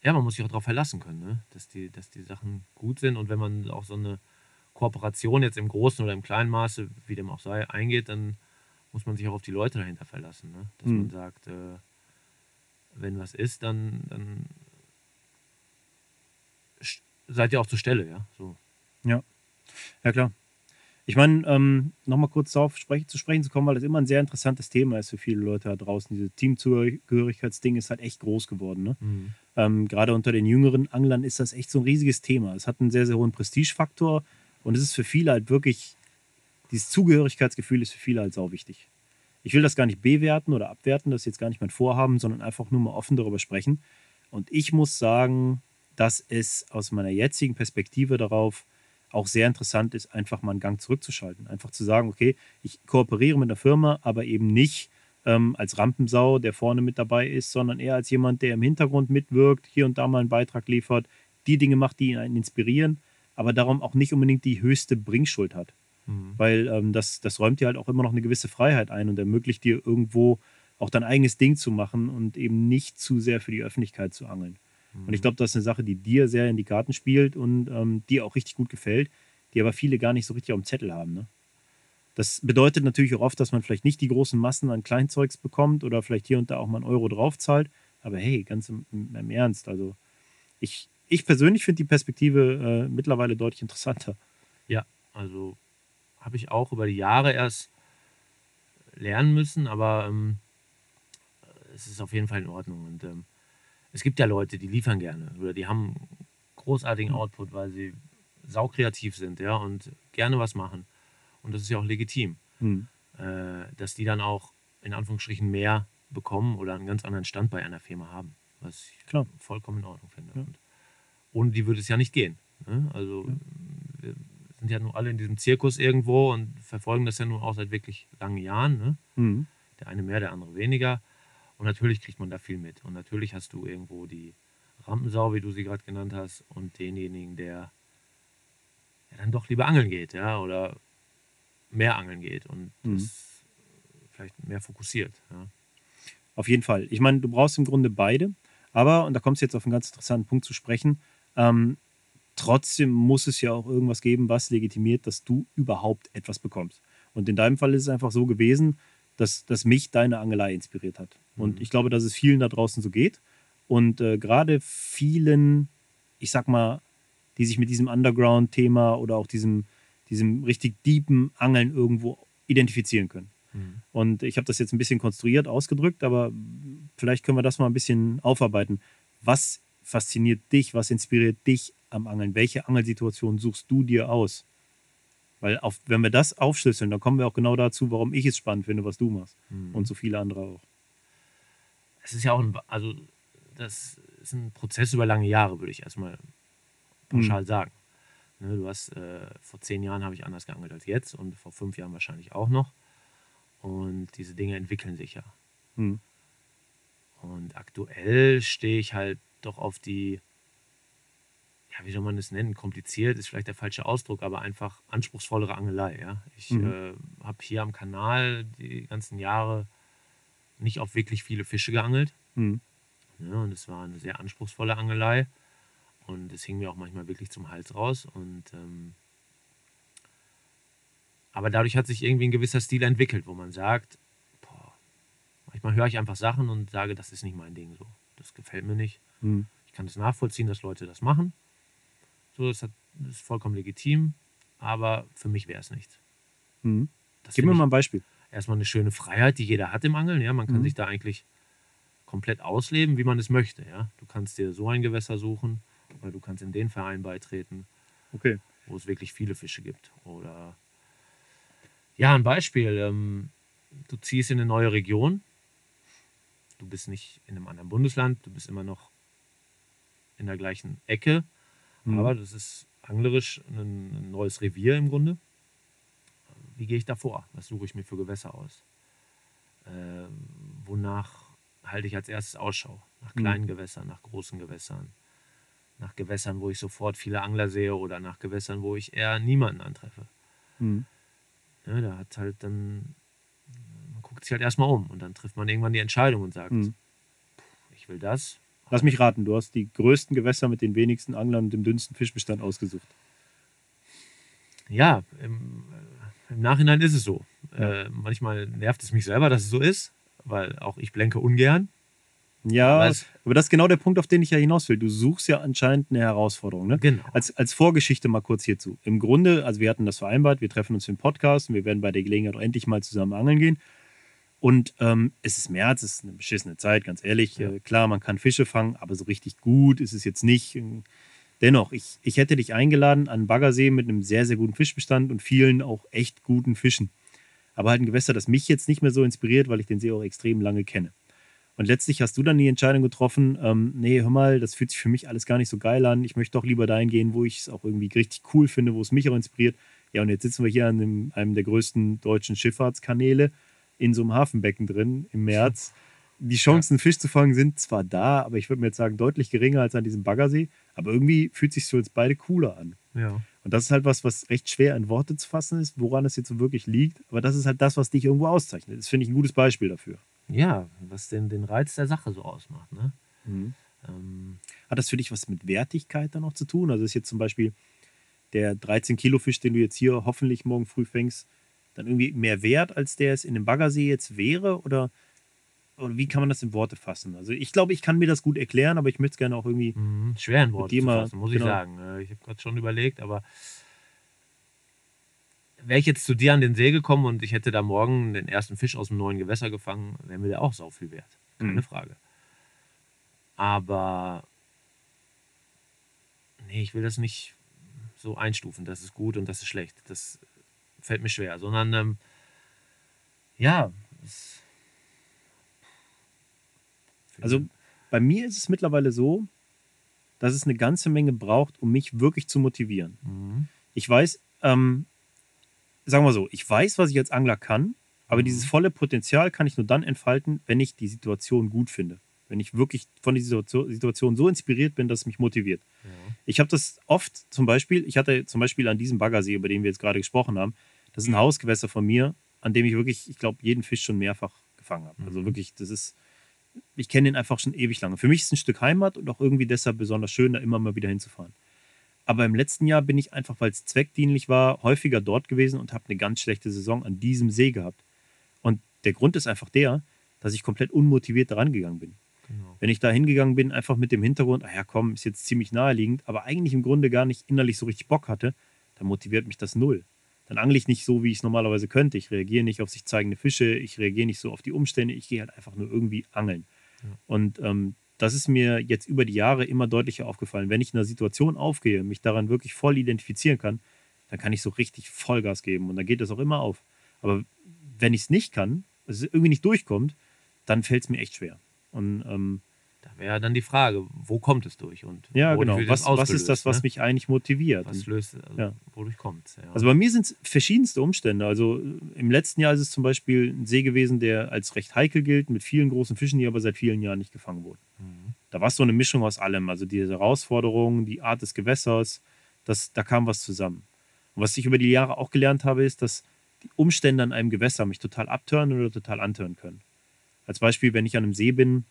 ja, man muss sich auch darauf verlassen können, ne? dass, die, dass die Sachen gut sind. Und wenn man auch so eine Kooperation jetzt im großen oder im kleinen Maße, wie dem auch sei, eingeht, dann muss man sich auch auf die Leute dahinter verlassen. Ne? Dass Mhm. man sagt, äh, wenn was ist, dann, dann seid ihr auch zur Stelle. Ja? So. Ja, klar. Ich meine, ähm, nochmal kurz darauf sprech, zu sprechen zu kommen, weil das immer ein sehr interessantes Thema ist für viele Leute da draußen. Dieses Teamzugehörigkeitsding ist halt echt groß geworden. Ne? Mhm. Ähm, Gerade unter den jüngeren Anglern ist das echt so ein riesiges Thema. Es hat einen sehr, sehr hohen Prestigefaktor und es ist für viele halt wirklich, dieses Zugehörigkeitsgefühl ist für viele halt sau wichtig. Ich will das gar nicht bewerten oder abwerten, das ist jetzt gar nicht mein Vorhaben, sondern einfach nur mal offen darüber sprechen. Und ich muss sagen, dass es aus meiner jetzigen Perspektive darauf auch sehr interessant ist, einfach mal einen Gang zurückzuschalten. Einfach zu sagen, okay, ich kooperiere mit einer Firma, aber eben nicht ähm, als Rampensau, der vorne mit dabei ist, sondern eher als jemand, der im Hintergrund mitwirkt, hier und da mal einen Beitrag liefert, die Dinge macht, die einen inspirieren, aber darum auch nicht unbedingt die höchste Bringschuld hat. Mhm. Weil ähm, das, das räumt dir halt auch immer noch eine gewisse Freiheit ein und ermöglicht dir irgendwo auch dein eigenes Ding zu machen und eben nicht zu sehr für die Öffentlichkeit zu angeln. Und ich glaube, das ist eine Sache, die dir sehr in die Karten spielt und ähm, dir auch richtig gut gefällt, die aber viele gar nicht so richtig auf dem Zettel haben. Ne? Das bedeutet natürlich auch oft, dass man vielleicht nicht die großen Massen an Kleinzeugs bekommt oder vielleicht hier und da auch mal einen Euro drauf zahlt. Aber hey, ganz im, im Ernst, also ich, ich persönlich finde die Perspektive äh, mittlerweile deutlich interessanter. Ja, also habe ich auch über die Jahre erst lernen müssen, aber ähm, es ist auf jeden Fall in Ordnung. Und ähm, es gibt ja Leute, die liefern gerne oder die haben großartigen Mhm. Output, weil sie saukreativ sind, ja, und gerne was machen. Und das ist ja auch legitim, Hm. äh, dass die dann auch in Anführungsstrichen mehr bekommen oder einen ganz anderen Stand bei einer Firma haben, was ich Klar. vollkommen in Ordnung finde. Ja. Und ohne die würde es ja nicht gehen. Ne? Also Ja. wir sind ja nun alle in diesem Zirkus irgendwo und verfolgen das ja nun auch seit wirklich langen Jahren. Ne? Hm. Der eine mehr, der andere weniger. Und natürlich kriegt man da viel mit. Und natürlich hast du irgendwo die Rampensau, wie du sie gerade genannt hast, und denjenigen, der ja, dann doch lieber angeln geht, ja, oder mehr angeln geht und Mhm. das vielleicht mehr fokussiert. Ja. Auf jeden Fall. Ich meine, du brauchst im Grunde beide, aber, und da kommst du jetzt auf einen ganz interessanten Punkt zu sprechen, ähm, trotzdem muss es ja auch irgendwas geben, was legitimiert, dass du überhaupt etwas bekommst. Und in deinem Fall ist es einfach so gewesen, dass, dass mich deine Angelei inspiriert hat. Und Mhm. ich glaube, dass es vielen da draußen so geht. Und äh, gerade vielen, ich sag mal, die sich mit diesem Underground-Thema oder auch diesem, diesem richtig deepen Angeln irgendwo identifizieren können. Mhm. Und ich habe das jetzt ein bisschen konstruiert ausgedrückt, aber vielleicht können wir das mal ein bisschen aufarbeiten. Was fasziniert dich? Was inspiriert dich am Angeln? Welche Angelsituation suchst du dir aus? Weil auf, wenn wir das aufschlüsseln, dann kommen wir auch genau dazu, warum ich es spannend finde, was du machst. Mhm. Und so viele andere auch. es ist ja auch ein, also das ist ein Prozess über lange Jahre, würde ich erstmal pauschal sagen. Ne, du hast, äh, vor zehn Jahren habe ich anders geangelt als jetzt und vor fünf Jahren wahrscheinlich auch noch. Und diese Dinge entwickeln sich ja. Hm. Und aktuell stehe ich halt doch auf die, ja, wie soll man das nennen? Kompliziert ist vielleicht der falsche Ausdruck, aber einfach anspruchsvollere Angelei. Ja? Ich Mhm. äh, habe hier am Kanal die ganzen Jahre nicht auf wirklich viele Fische geangelt. Hm. Ja, und es war eine sehr anspruchsvolle Angelei. Und es hing mir auch manchmal wirklich zum Hals raus. Und, ähm, aber dadurch hat sich irgendwie ein gewisser Stil entwickelt, wo man sagt, boah, manchmal höre ich einfach Sachen und sage, das ist nicht mein Ding so. Das gefällt mir nicht. Hm. Ich kann es nachvollziehen, dass Leute das machen. So, das, hat, das ist vollkommen legitim. Aber für mich wäre es nichts. Hm. Das Gib mir mal ein Beispiel. erstmal eine schöne Freiheit, die jeder hat im Angeln. Ja? Man kann Mhm. sich da eigentlich komplett ausleben, wie man es möchte. Ja? Du kannst dir so ein Gewässer suchen oder du kannst in den Verein beitreten, Okay. wo es wirklich viele Fische gibt. Oder ja, ein Beispiel. Ähm, du ziehst in eine neue Region. Du bist nicht in einem anderen Bundesland, du bist immer noch in der gleichen Ecke. Hm. Aber das ist anglerisch ein, neues Revier im Grunde. Wie gehe ich da vor? Was suche ich mir für Gewässer aus? Äh, wonach halte ich als erstes Ausschau? Nach Mhm. kleinen Gewässern, nach großen Gewässern, nach Gewässern, wo ich sofort viele Angler sehe oder nach Gewässern, wo ich eher niemanden antreffe. Hm. Ja, da hat halt dann, man guckt sich halt erstmal um und dann trifft man irgendwann die Entscheidung und sagt, Hm. ich will das. Lass mich raten, du hast die größten Gewässer mit den wenigsten Anglern und dem dünnsten Fischbestand ausgesucht. Ja, im, äh, im Nachhinein ist es so. Ja. Äh, manchmal nervt es mich selber, dass es so ist, weil auch ich blenke ungern. Ja, Aber aber, das ist genau der Punkt, auf den ich ja hinaus will. Du suchst ja anscheinend eine Herausforderung. Ne? Genau. Als, als Vorgeschichte mal kurz hierzu. Im Grunde, also wir hatten das vereinbart, wir treffen uns für den Podcast und wir werden bei der Gelegenheit auch endlich mal zusammen angeln gehen. Und ähm, es ist März, es ist eine beschissene Zeit, ganz ehrlich. Ja. Äh, klar, man kann Fische fangen, aber so richtig gut ist es jetzt nicht. Ähm, Dennoch, ich, ich hätte dich eingeladen an Baggersee mit einem sehr, sehr guten Fischbestand und vielen auch echt guten Fischen. Aber halt ein Gewässer, das mich jetzt nicht mehr so inspiriert, weil ich den See auch extrem lange kenne. Und letztlich hast du dann die Entscheidung getroffen, ähm, nee, hör mal, das fühlt sich für mich alles gar nicht so geil an. Ich möchte doch lieber dahin gehen, wo ich es auch irgendwie richtig cool finde, wo es mich auch inspiriert. Ja, und jetzt sitzen wir hier an dem, einem der größten deutschen Schifffahrtskanäle in so einem Hafenbecken drin im März. Die Chancen, einen Fisch zu fangen, sind zwar da, aber ich würde mir jetzt sagen, deutlich geringer als an diesem Baggersee. Aber irgendwie fühlt sich für uns beide cooler an. Ja. Und das ist halt was, was recht schwer in Worte zu fassen ist, woran es jetzt so wirklich liegt. Aber das ist halt das, was dich irgendwo auszeichnet. Das finde ich ein gutes Beispiel dafür. ja, was denn den Reiz der Sache so ausmacht. Ne? Ähm, Hat das für dich was mit Wertigkeit dann noch zu tun? Also ist jetzt zum Beispiel der 13-Kilo-Fisch, den du jetzt hier hoffentlich morgen früh fängst, dann irgendwie mehr wert, als der es in dem Baggersee jetzt wäre? Oder, oder wie kann man das in Worte fassen? Also ich glaube, ich kann mir das gut erklären, aber ich möchte es gerne auch irgendwie. Mhm. Schwer in Worte fassen, muss genau. ich sagen. Äh, Ich habe gerade schon überlegt, aber wäre ich jetzt zu dir an den See gekommen und ich hätte da morgen den ersten Fisch aus dem neuen Gewässer gefangen, wäre mir der auch sau viel wert. Keine Mhm. Frage. Aber nee, ich will das nicht so einstufen, das ist gut und das ist schlecht. Das fällt mir schwer, sondern ähm, ja, Also bei mir ist es mittlerweile so, dass es eine ganze Menge braucht, um mich wirklich zu motivieren. Mhm. Ich weiß, ähm, sagen wir so, ich weiß, was ich als Angler kann, aber Mhm. dieses volle Potenzial kann ich nur dann entfalten, wenn ich die Situation gut finde. Wenn ich wirklich von dieser Situation- Situation so inspiriert bin, dass es mich motiviert. ja. Ich habe das oft zum Beispiel, ich hatte zum Beispiel an diesem Baggersee, über den wir jetzt gerade gesprochen haben, das ist ein Hausgewässer von mir, an dem ich wirklich, ich glaube, jeden Fisch schon mehrfach gefangen habe. Also Mhm. wirklich, das ist, ich kenne den einfach schon ewig lange. Für mich ist es ein Stück Heimat und auch irgendwie deshalb besonders schön, da immer mal wieder hinzufahren. Aber im letzten Jahr bin ich einfach, weil es zweckdienlich war, häufiger dort gewesen und habe eine ganz schlechte Saison an diesem See gehabt. Und der Grund ist einfach der, dass ich komplett unmotiviert daran gegangen bin. Genau. Wenn ich da hingegangen bin, einfach mit dem Hintergrund, ah ja komm, ist jetzt ziemlich naheliegend, aber eigentlich im Grunde gar nicht innerlich so richtig Bock hatte, dann motiviert mich das null. Dann angle ich nicht so, wie ich es normalerweise könnte. Ich reagiere nicht auf sich zeigende Fische, ich reagiere nicht so auf die Umstände, ich gehe halt einfach nur irgendwie angeln. Ja. Und ähm, das ist mir jetzt über die Jahre immer deutlicher aufgefallen. Wenn ich in einer Situation aufgehe, mich daran wirklich voll identifizieren kann, dann kann ich so richtig Vollgas geben und dann geht das auch immer auf. Aber wenn ich es nicht kann, es irgendwie nicht durchkommt, dann fällt es mir echt schwer. Und ähm, wäre dann die Frage, wo kommt es durch und ja, genau. Was, was ist das, was ne? mich eigentlich motiviert? was löst, also Ja. wodurch kommt es? Ja. also bei mir sind es verschiedenste Umstände. Also äh, im letzten Jahr ist es zum Beispiel ein See gewesen, der als recht heikel gilt, mit vielen großen Fischen, die aber seit vielen Jahren nicht gefangen wurden. Mhm. Da war es so eine Mischung aus allem. Also diese Herausforderungen, die Art des Gewässers, das, da kam was zusammen. Und was ich über die Jahre auch gelernt habe, ist, dass die Umstände an einem Gewässer mich total abtören oder total antören können. Als Beispiel, wenn ich an einem See bin,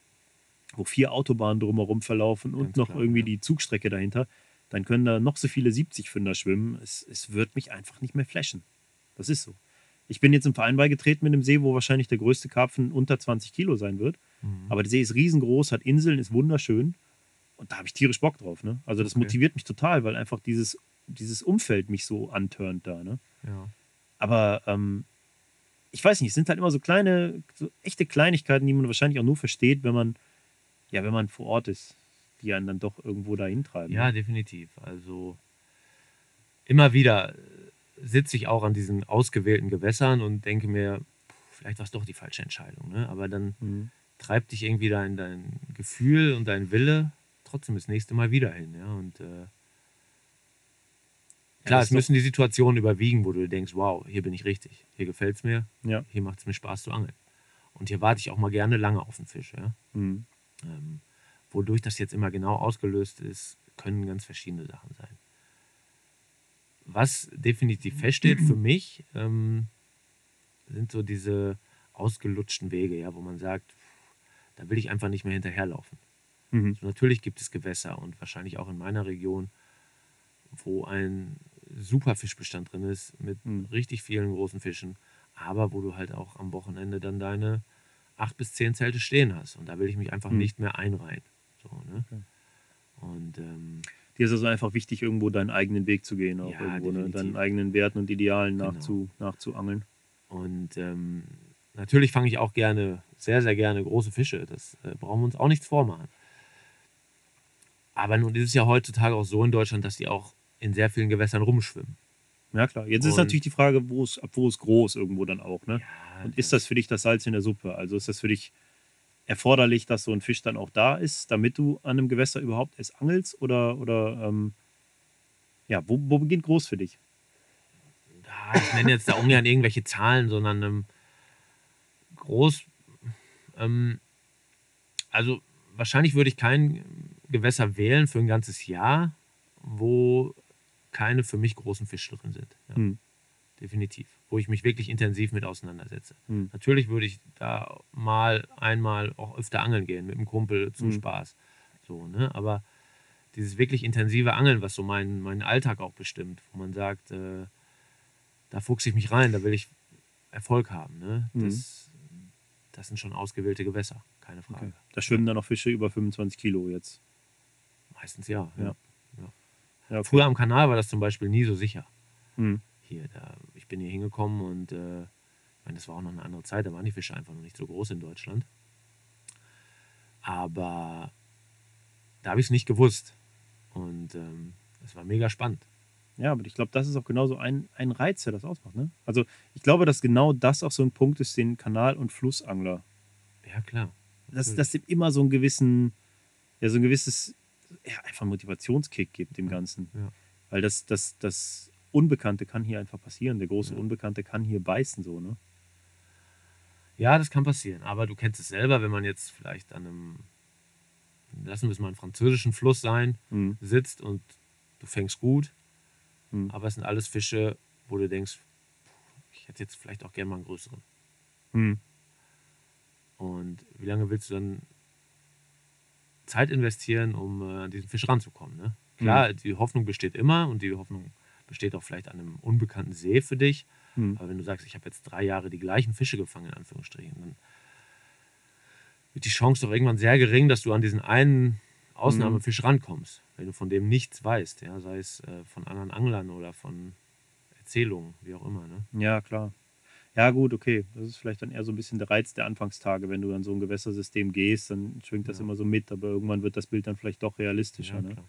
wo vier Autobahnen drumherum verlaufen und Ganz noch klar, irgendwie ja. die Zugstrecke dahinter, dann können da noch so viele 70-Fünder schwimmen. Es, es wird mich einfach nicht mehr flashen. Das ist so. Ich bin jetzt im Verein beigetreten mit einem See, wo wahrscheinlich der größte Karpfen unter 20 Kilo sein wird. Mhm. Aber der See ist riesengroß, hat Inseln, ist wunderschön. Und da habe ich tierisch Bock drauf. Ne? Also das Okay. motiviert mich total, weil einfach dieses, dieses Umfeld mich so antörnt da. Ne? ja. Aber ähm, ich weiß nicht, es sind halt immer so kleine, so echte Kleinigkeiten, die man wahrscheinlich auch nur versteht, wenn man, ja, wenn man vor Ort ist, die einen dann doch irgendwo dahin treiben. ja, definitiv. Also immer wieder äh, sitze ich auch an diesen ausgewählten Gewässern und denke mir, vielleicht war es doch die falsche Entscheidung. Ne? Aber dann Mhm. treibt dich irgendwie dein, dein Gefühl und dein Wille trotzdem das nächste Mal wieder hin. Ja? Und äh, klar, es müssen die Situationen überwiegen, wo du denkst, wow, hier bin ich richtig, hier gefällt es mir, Ja. hier macht es mir Spaß zu angeln. Und hier warte ich auch mal gerne lange auf den Fisch. Ja? Mhm. Ähm, wodurch das jetzt immer genau ausgelöst ist, können ganz verschiedene Sachen sein. Was definitiv feststeht für mich, ähm, sind so diese ausgelutschten Wege, ja, wo man sagt, da will ich einfach nicht mehr hinterherlaufen. Mhm. Also natürlich gibt es Gewässer und wahrscheinlich auch in meiner Region, wo ein super Fischbestand drin ist mit Mhm. richtig vielen großen Fischen, aber wo du halt auch am Wochenende dann deine acht bis zehn Zelte stehen hast und da will ich mich einfach Mhm. nicht mehr einreihen. So, ne? Okay. Und ähm, Dir ist also einfach wichtig, irgendwo deinen eigenen Weg zu gehen, auch Ja, irgendwo, ne? deinen eigenen Werten und Idealen Genau. nachzu, nachzuangeln. Und ähm, natürlich fange ich auch gerne, sehr, sehr gerne große Fische. Das äh, brauchen wir uns auch nichts vormachen. Aber nun ist es ja heutzutage auch so in Deutschland, dass die auch in sehr vielen Gewässern rumschwimmen. Ja, klar. Jetzt ist Und- natürlich die Frage, wo es, ab wo ist groß irgendwo dann auch, ne? Ja, Und ist das für dich das Salz in der Suppe? Also ist das für dich erforderlich, dass so ein Fisch dann auch da ist, damit du an einem Gewässer überhaupt es angelst? Oder, oder ähm, ja, wo, wo beginnt groß für dich? Ja, ich nenne jetzt da ungern irgendwelche Zahlen, sondern ähm, groß. Ähm, also wahrscheinlich würde ich kein Gewässer wählen für ein ganzes Jahr, wo keine für mich großen Fische drin sind. Ja, Hm. Definitiv. Wo ich mich wirklich intensiv mit auseinandersetze. Hm. Natürlich würde ich da mal einmal auch öfter angeln gehen mit einem Kumpel zum Mhm. Spaß. So, ne? Aber dieses wirklich intensive Angeln, was so meinen, meinen Alltag auch bestimmt, wo man sagt, äh, da fuchse ich mich rein, da will ich Erfolg haben. Ne? Mhm. Das, das sind schon ausgewählte Gewässer, keine Frage. Okay. Da schwimmen dann noch Fische über 25 Kilo jetzt. Meistens ja. Ja. Ja, Früher am Kanal war das zum Beispiel nie so sicher. Mhm. Hier, da, ich bin hier hingekommen und äh, ich meine, das war auch noch eine andere Zeit, da waren die Fische einfach noch nicht so groß in Deutschland. Aber da habe ich es nicht gewusst. Und ähm, es war mega spannend. Ja, aber ich glaube, das ist auch genauso ein, ein Reiz, der das ausmacht. Ne? Also ich glaube, dass genau das auch so ein Punkt ist, den Kanal- und Flussangler. Ja, klar. Dass Natürlich. das dem immer so einen gewissen, ja, so ein gewisses, ja, einfach Motivationskick gibt dem Ganzen. Ja. Weil das, das, das Unbekannte kann hier einfach passieren. Der große Ja. Unbekannte kann hier beißen, so, ne? Ja, das kann passieren. Aber du kennst es selber, wenn man jetzt vielleicht an einem, lassen wir es mal einen französischen Fluss sein, Mhm. sitzt und du fängst gut. Mhm. Aber es sind alles Fische, wo du denkst, ich hätte jetzt vielleicht auch gerne mal einen größeren. Mhm. Und wie lange willst du dann Zeit investieren, um äh, an diesen Fisch ranzukommen? Ne? Klar, die Hoffnung besteht immer und die Hoffnung besteht auch vielleicht an einem unbekannten See für dich. Mhm. Aber wenn du sagst, ich habe jetzt drei Jahre die gleichen Fische gefangen, in Anführungsstrichen, dann wird die Chance doch irgendwann sehr gering, dass du an diesen einen Ausnahmefisch rankommst, wenn du von dem nichts weißt, ja? sei es äh, von anderen Anglern oder von Erzählungen, wie auch immer. Ne? Ja, klar. Ja, gut, okay. Das ist vielleicht dann eher so ein bisschen der Reiz der Anfangstage. Wenn du an so ein Gewässersystem gehst, dann schwingt das Ja. immer so mit, aber irgendwann wird das Bild dann vielleicht doch realistischer. ne? klar.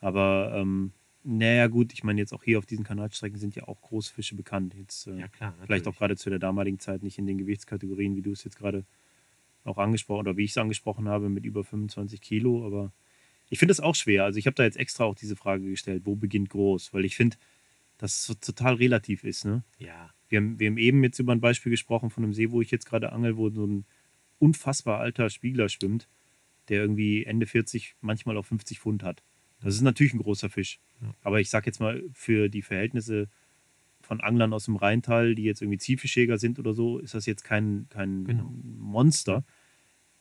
Aber ähm, naja, gut, ich meine, jetzt auch hier auf diesen Kanalstrecken sind ja auch Großfische bekannt. Jetzt, äh, ja, klar vielleicht auch gerade zu der damaligen Zeit nicht in den Gewichtskategorien, wie du es jetzt gerade auch angesprochen oder wie ich es angesprochen habe, mit über 25 Kilo. Aber ich finde das auch schwer. Also ich habe da jetzt extra auch diese Frage gestellt, wo beginnt groß? Weil ich finde, dass es so total relativ ist. Ne? Ja, Wir haben, wir haben eben jetzt über ein Beispiel gesprochen von einem See, wo ich jetzt gerade angel, wo so ein unfassbar alter Spiegler schwimmt, der irgendwie Ende 40, manchmal auch 50 Pfund hat. Das ist natürlich ein großer Fisch. Ja. Aber ich sag jetzt mal, für die Verhältnisse von Anglern aus dem Rheintal, die jetzt irgendwie Zielfischjäger sind oder so, ist das jetzt kein, kein Genau. Monster.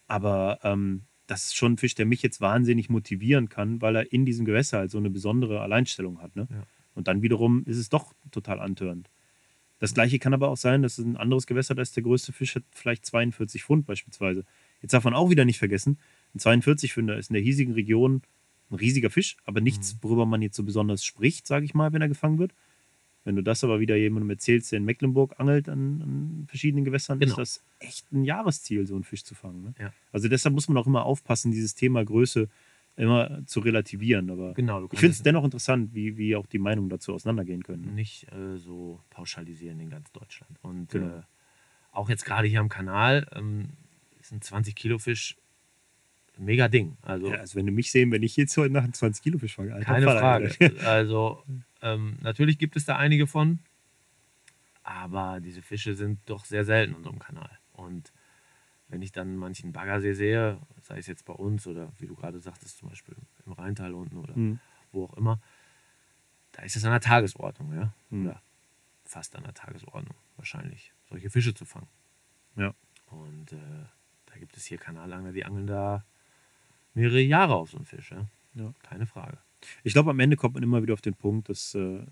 Aber ähm, das ist schon ein Fisch, der mich jetzt wahnsinnig motivieren kann, weil er in diesem Gewässer halt so eine besondere Alleinstellung hat. Ne? Ja. Und dann wiederum ist es doch total antörend. Das gleiche kann aber auch sein, dass es ein anderes Gewässer, da ist der größte Fisch hat vielleicht 42 Pfund beispielsweise. Jetzt darf man auch wieder nicht vergessen, ein 42 Pfünder ist in der hiesigen Region ein riesiger Fisch, aber nichts, worüber man jetzt so besonders spricht, sage ich mal, wenn er gefangen wird. Wenn du das aber wieder jemandem erzählst, der in Mecklenburg angelt an, an verschiedenen Gewässern, Genau. ist das echt ein Jahresziel, so einen Fisch zu fangen. Ne? Ja. Also deshalb muss man auch immer aufpassen, dieses Thema Größe immer zu relativieren. Aber genau. Ich finde es dennoch interessant, wie, wie auch die Meinungen dazu auseinandergehen können. Ne? nicht äh, so pauschalisieren in ganz Deutschland. Und Genau. äh, auch jetzt gerade hier am Kanal ähm, ist ein 20 Kilo Fisch ein mega Ding. Also Ja, also wenn du mich sehen, wenn ich jetzt heute Nacht einen 20 Kilo Fisch fange, alter keine Frage. Alter. Also ähm, natürlich gibt es da einige von, aber diese Fische sind doch sehr selten in unserem Kanal. Und wenn ich dann manchen Baggersee sehe, sei es jetzt bei uns oder wie du gerade sagtest, zum Beispiel im Rheintal unten oder Hm. wo auch immer, da ist es an der Tagesordnung, ja. Hm. Oder fast an der Tagesordnung, wahrscheinlich, solche Fische zu fangen. Ja. Und äh, da gibt es hier Kanalangler, die angeln da mehrere Jahre auf so einen Fisch, ja. Ja. Keine Frage. Ich glaube, am Ende kommt man immer wieder auf den Punkt, dass äh,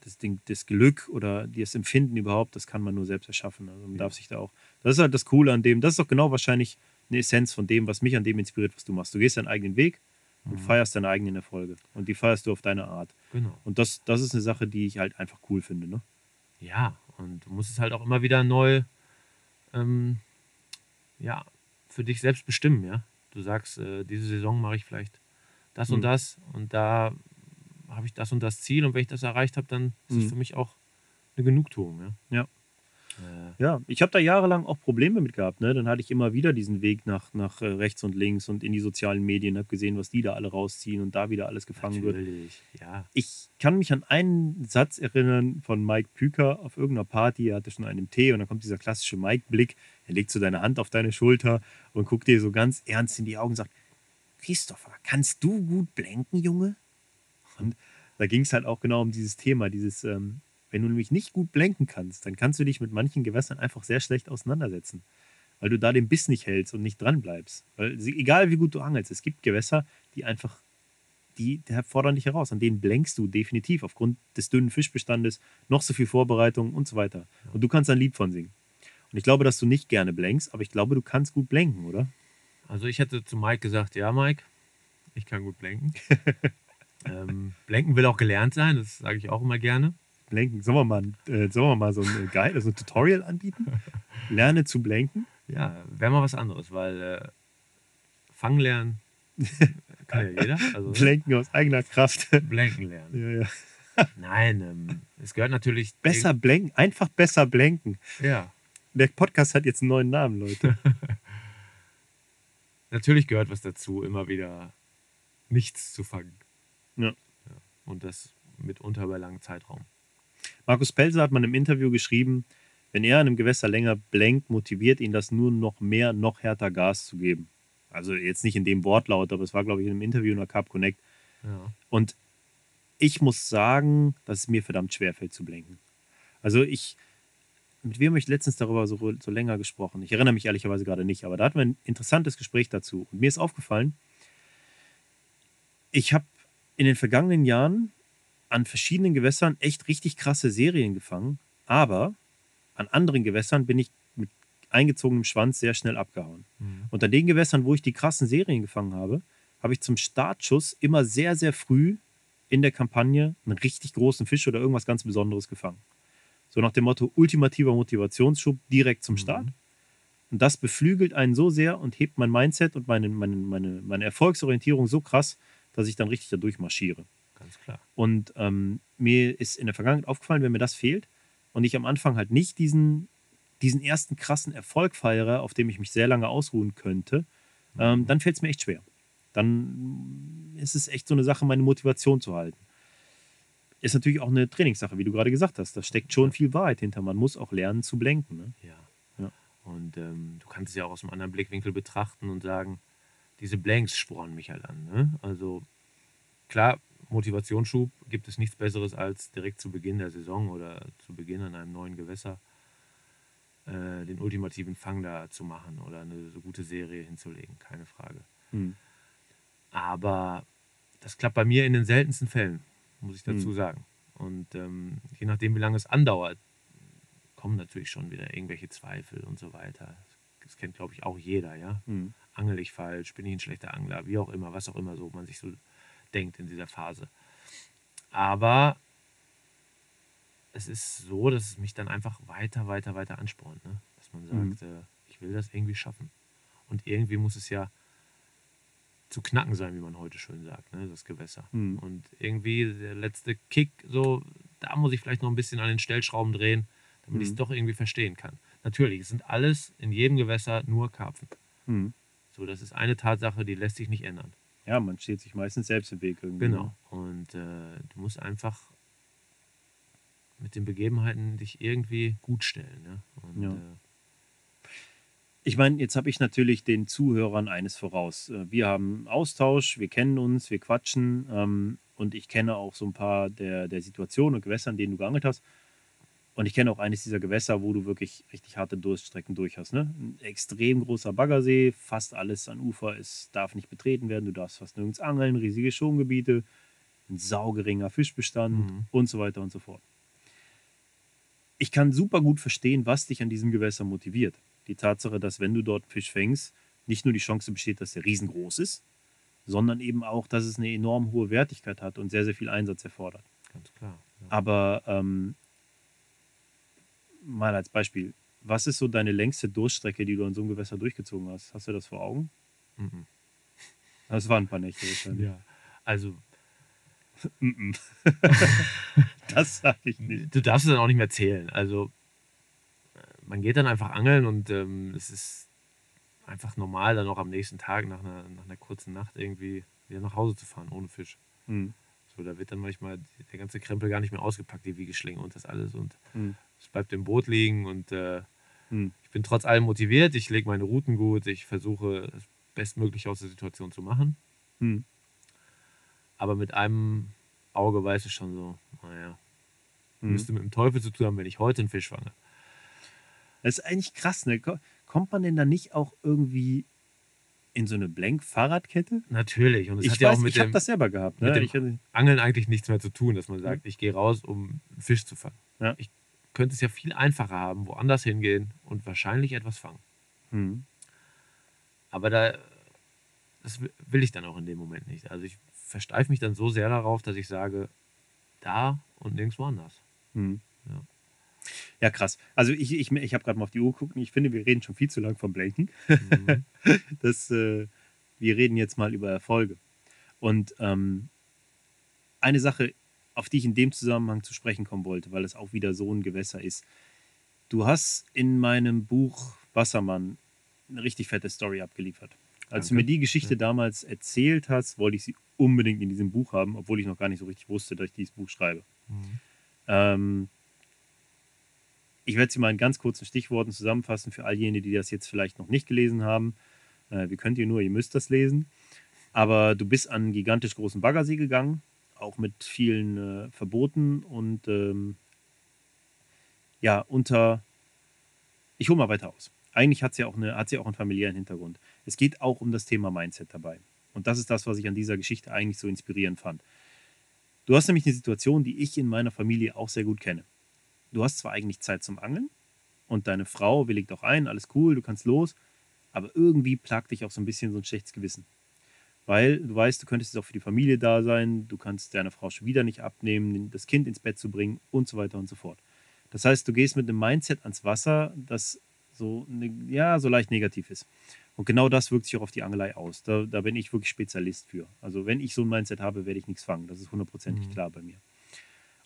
das, Ding, das Glück oder das Empfinden überhaupt, das kann man nur selbst erschaffen. Also man Ja. darf sich da auch. Das ist halt das Coole an dem. Das ist doch genau wahrscheinlich eine Essenz von dem, was mich an dem inspiriert, was du machst. Du gehst deinen eigenen Weg und Mhm. feierst deine eigenen Erfolge. Und die feierst du auf deine Art. Genau. Und das, das ist eine Sache, die ich halt einfach cool finde. Ne? Ja, und du musst es halt auch immer wieder neu ähm, ja, für dich selbst bestimmen, ja. Du sagst, äh, diese Saison mache ich vielleicht das und Mhm. das und da habe ich das und das Ziel und wenn ich das erreicht habe, dann ist es Mhm. für mich auch eine Genugtuung, ja. Ja. Äh, Ja, ich habe da jahrelang auch Probleme mit gehabt. Ne? Dann hatte ich immer wieder diesen Weg nach, nach äh, rechts und links und in die sozialen Medien, habe gesehen, was die da alle rausziehen und da wieder alles gefangen wird. natürlich, ja. Ich kann mich an einen Satz erinnern von Mike Püker auf irgendeiner Party. Er hatte schon einen Tee und dann kommt dieser klassische Mike-Blick. Er legt so deine Hand auf deine Schulter und guckt dir so ganz ernst in die Augen und sagt: Christopher, kannst du gut blenken, Junge? Und da ging es halt auch genau um dieses Thema, dieses, ähm, wenn du nämlich nicht gut blenken kannst, dann kannst du dich mit manchen Gewässern einfach sehr schlecht auseinandersetzen. Weil du da den Biss nicht hältst und nicht dran bleibst. Weil egal wie gut du angelst, es gibt Gewässer, die einfach die, die fordern dich heraus. An denen blenkst du definitiv aufgrund des dünnen Fischbestandes, noch so viel Vorbereitung und so weiter. Und du kannst ein Lied von singen. Und ich glaube, dass du nicht gerne blenkst, aber ich glaube, du kannst gut blenken, oder? Also ich hätte zu Mike gesagt, ja Mike, ich kann gut blenken. ähm, blenken will auch gelernt sein, das sage ich auch immer gerne. Blenken, sollen wir mal, äh, sollen wir mal so ein äh, Guide, also ein Tutorial anbieten? Lerne zu blenken? Ja, wäre mal was anderes, weil äh, fangen lernen kann ja jeder. Also, Blenken aus eigener Kraft. blenken lernen. Ja, ja. Nein, ähm, es gehört natürlich. Besser blenken, einfach besser blenken. Ja, Der Podcast hat jetzt einen neuen Namen, Leute. natürlich gehört was dazu, immer wieder nichts zu fangen. Ja. Und das mitunter über langen Zeitraum. Markus Pelzer hat man im Interview geschrieben, wenn er an einem Gewässer länger blenkt, motiviert ihn das nur noch mehr, noch härter Gas zu geben. Also jetzt nicht in dem Wortlaut, aber es war, glaube ich, in einem Interview in der Carp Connect. Ja. Und ich muss sagen, dass es mir verdammt schwer fällt zu blenken. Also ich, mit wem habe ich letztens darüber so, so länger gesprochen? Ich erinnere mich ehrlicherweise gerade nicht, aber da hatten wir ein interessantes Gespräch dazu. Und mir ist aufgefallen, ich habe in den vergangenen Jahren an verschiedenen Gewässern echt richtig krasse Serien gefangen, aber an anderen Gewässern bin ich mit eingezogenem Schwanz sehr schnell abgehauen. Mhm. Und an den Gewässern, wo ich die krassen Serien gefangen habe, habe ich zum Startschuss immer sehr, sehr früh in der Kampagne einen richtig großen Fisch oder irgendwas ganz Besonderes gefangen. So nach dem Motto ultimativer Motivationsschub direkt zum Start. Mhm. Und das beflügelt einen so sehr und hebt mein Mindset und meine, meine, meine, meine Erfolgsorientierung so krass, dass ich dann richtig da durchmarschiere. Ganz klar. Und ähm, mir ist in der Vergangenheit aufgefallen, wenn mir das fehlt und ich am Anfang halt nicht diesen, diesen ersten krassen Erfolg feiere, auf dem ich mich sehr lange ausruhen könnte, ähm, dann fällt es mir echt schwer. Dann ist es echt so eine Sache, meine Motivation zu halten. Ist natürlich auch eine Trainingssache, wie du gerade gesagt hast. Da steckt schon viel Wahrheit hinter. Man muss auch lernen zu blenken. Ne? Ja. Ja. Und ähm, du kannst es ja auch aus einem anderen Blickwinkel betrachten und sagen, diese Blanks spornen mich halt an. Ne? Also klar, Motivationsschub gibt es nichts Besseres als direkt zu Beginn der Saison oder zu Beginn an einem neuen Gewässer äh, den ultimativen Fang da zu machen oder eine so gute Serie hinzulegen, keine Frage. Hm. Aber das klappt bei mir in den seltensten Fällen, muss ich dazu Hm. sagen. Und ähm, je nachdem, wie lange es andauert, kommen natürlich schon wieder irgendwelche Zweifel und so weiter. Das kennt, glaube ich, auch jeder, ja. Hm. Angel ich falsch, bin ich ein schlechter Angler, wie auch immer, was auch immer so man sich so denkt in dieser Phase. Aber es ist so, dass es mich dann einfach weiter, weiter, weiter anspornt. Ne? Dass man Mhm. sagt, äh, ich will das irgendwie schaffen. Und irgendwie muss es ja zu knacken sein, wie man heute schön sagt, ne? das Gewässer. Mhm. Und irgendwie der letzte Kick, so, da muss ich vielleicht noch ein bisschen an den Stellschrauben drehen, damit ich es Mhm. doch irgendwie verstehen kann. Natürlich, es sind alles in jedem Gewässer nur Karpfen. Hm. So, das ist eine Tatsache, die lässt sich nicht ändern. Ja, man steht sich meistens selbst im Weg irgendwie. Genau. ne? Und äh, du musst einfach mit den Begebenheiten dich irgendwie gut stellen. Ne? Und, Ja. äh, Ich meine, jetzt habe ich natürlich den Zuhörern eines voraus. Äh, Wir haben Austausch, wir kennen uns, wir quatschen ähm, und ich kenne auch so ein paar der, der Situationen und Gewässer, in denen du geangelt hast. Und ich kenne auch eines dieser Gewässer, wo du wirklich richtig harte Durststrecken durch hast. Ne? Ein extrem großer Baggersee, fast alles an Ufer, es darf nicht betreten werden, du darfst fast nirgends angeln, riesige Schongebiete, ein saugeringer Fischbestand Mhm. und so weiter und so fort. Ich kann super gut verstehen, was dich an diesem Gewässer motiviert. Die Tatsache, dass wenn du dort Fisch fängst, nicht nur die Chance besteht, dass der riesengroß ist, sondern eben auch, dass es eine enorm hohe Wertigkeit hat und sehr, sehr viel Einsatz erfordert. ganz klar. Ja. Aber ähm, mal als Beispiel, was ist so deine längste Durststrecke, die du an so einem Gewässer durchgezogen hast? Hast du das vor Augen? Mhm. Das waren ein paar Nächte wahrscheinlich. ja. Also, das sage ich nicht. du darfst es dann auch nicht mehr zählen. Also, äh, man geht dann einfach angeln und ähm, es ist einfach normal, dann auch am nächsten Tag nach einer, nach einer kurzen Nacht irgendwie wieder nach Hause zu fahren, ohne Fisch. Mhm. So, da wird dann manchmal der ganze Krempel gar nicht mehr ausgepackt, die Wiegeschlinge und das alles. Und Mhm. es bleibt im Boot liegen und äh, Mhm. ich bin trotz allem motiviert. Ich lege meine Routen gut. Ich versuche, das Bestmögliche aus der Situation zu machen. Mhm. Aber mit einem Auge weiß ich schon so, naja, Mhm. müsste mit dem Teufel zu tun haben, wenn ich heute einen Fisch fange. Das ist eigentlich krass, ne? Ko- Kommt man denn da nicht auch irgendwie In so eine Blank-Fahrradkette? Natürlich. Und Ich hat ja auch mit ich habe dem das selber gehabt. mit Ne? dem- Ich hatte, Angeln eigentlich nichts mehr zu tun, dass man sagt, ich gehe raus, um einen Fisch zu fangen. Ja. Ich könnte es ja viel einfacher haben, woanders hingehen und wahrscheinlich etwas fangen. hm. Aber da, das will- ich dann auch in dem Moment nicht. Also ich versteife mich dann so sehr darauf, dass ich sage, da und nirgendwo anders. Hm. Ja. Ja, krass. Also ich, ich, ich habe gerade mal auf die Uhr geguckt und ich finde, wir reden schon viel zu lang vom Blanken. Mhm. Das, äh, wir reden jetzt mal über Erfolge. Und ähm, eine Sache, auf die ich in dem Zusammenhang zu sprechen kommen wollte, weil es auch wieder so ein Gewässer ist. Du hast in meinem Buch Wassermann eine richtig fette Story abgeliefert. Als du Danke. mir die Geschichte damals erzählt hast, wollte ich sie unbedingt in diesem Buch haben, obwohl ich noch gar nicht so richtig wusste, dass ich dieses Buch schreibe. Mhm. Ähm, ich werde sie mal in ganz kurzen Stichworten zusammenfassen für all jene, die das jetzt vielleicht noch nicht gelesen haben. Äh, wie könnt ihr nur, ihr müsst das lesen. Aber du bist an einen gigantisch großen Baggersee gegangen, auch mit vielen äh, Verboten und ähm, ja, unter. Ich hole mal weiter aus. Eigentlich hat sie auch eine, hat sie auch einen familiären Hintergrund. Es geht auch um das Thema Mindset dabei. Und das ist das, was ich an dieser Geschichte eigentlich so inspirierend fand. Du hast nämlich eine Situation, die ich in meiner Familie auch sehr gut kenne. Du hast zwar eigentlich Zeit zum Angeln und deine Frau willigt auch ein, alles cool, du kannst los, aber irgendwie plagt dich auch so ein bisschen so ein schlechtes Gewissen. Weil du weißt, du könntest jetzt auch für die Familie da sein, du kannst deiner Frau schon wieder nicht abnehmen, das Kind ins Bett zu bringen und so weiter und so fort. Das heißt, du gehst mit einem Mindset ans Wasser, das so, ne- ja, so leicht negativ ist. Und genau das wirkt sich auch auf die Angelei aus. Da, da bin ich wirklich Spezialist für. Also wenn ich so ein Mindset habe, werde ich nichts fangen. Das ist hundertprozentig Mhm. klar bei mir.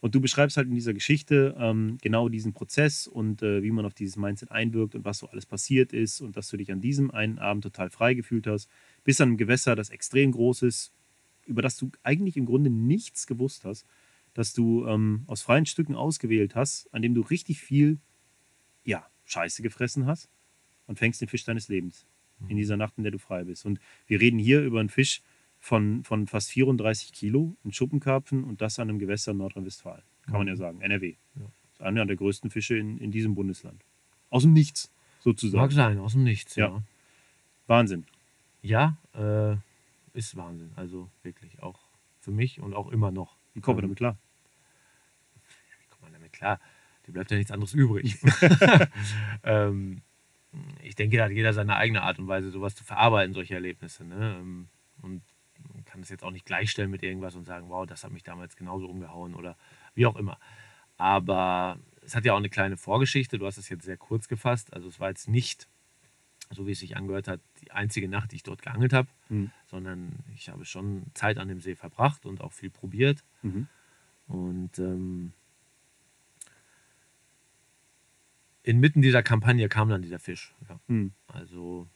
Und du beschreibst halt in dieser Geschichte ähm, genau diesen Prozess und äh, wie man auf dieses Mindset einwirkt und was so alles passiert ist und dass du dich an diesem einen Abend total frei gefühlt hast, bis an einem Gewässer, das extrem groß ist, über das du eigentlich im Grunde nichts gewusst hast, dass du ähm, aus freien Stücken ausgewählt hast, an dem du richtig viel, ja, Scheiße gefressen hast und fängst den Fisch deines Lebens in dieser Nacht, in der du frei bist. Und wir reden hier über einen Fisch von, von fast 34 Kilo, einen Schuppenkarpfen und das an einem Gewässer in Nordrhein-Westfalen. Kann man ja sagen, NRW. Ja. Das ist einer der größten Fische in, in diesem Bundesland. Aus dem Nichts, sozusagen. Mag sein, aus dem Nichts. Ja. Ja, Wahnsinn. ja äh, ist Wahnsinn. Also wirklich auch für mich und auch immer noch. Wie kommen wir Ähm, damit klar? Wie kommt man damit klar? Dir bleibt ja nichts anderes übrig. ähm, ich denke, da hat jeder seine eigene Art und Weise, sowas zu verarbeiten, solche Erlebnisse. Ne? Ähm, Und man kann es jetzt auch nicht gleichstellen mit irgendwas und sagen, wow, das hat mich damals genauso umgehauen oder wie auch immer. Aber es hat ja auch eine kleine Vorgeschichte. Du hast es jetzt sehr kurz gefasst. Also es war jetzt nicht, so wie es sich angehört hat, die einzige Nacht, die ich dort geangelt habe, Mhm. sondern ich habe schon Zeit an dem See verbracht und auch viel probiert. Mhm. Und ähm, inmitten dieser Kampagne kam dann dieser Fisch. Ja. Mhm. Also,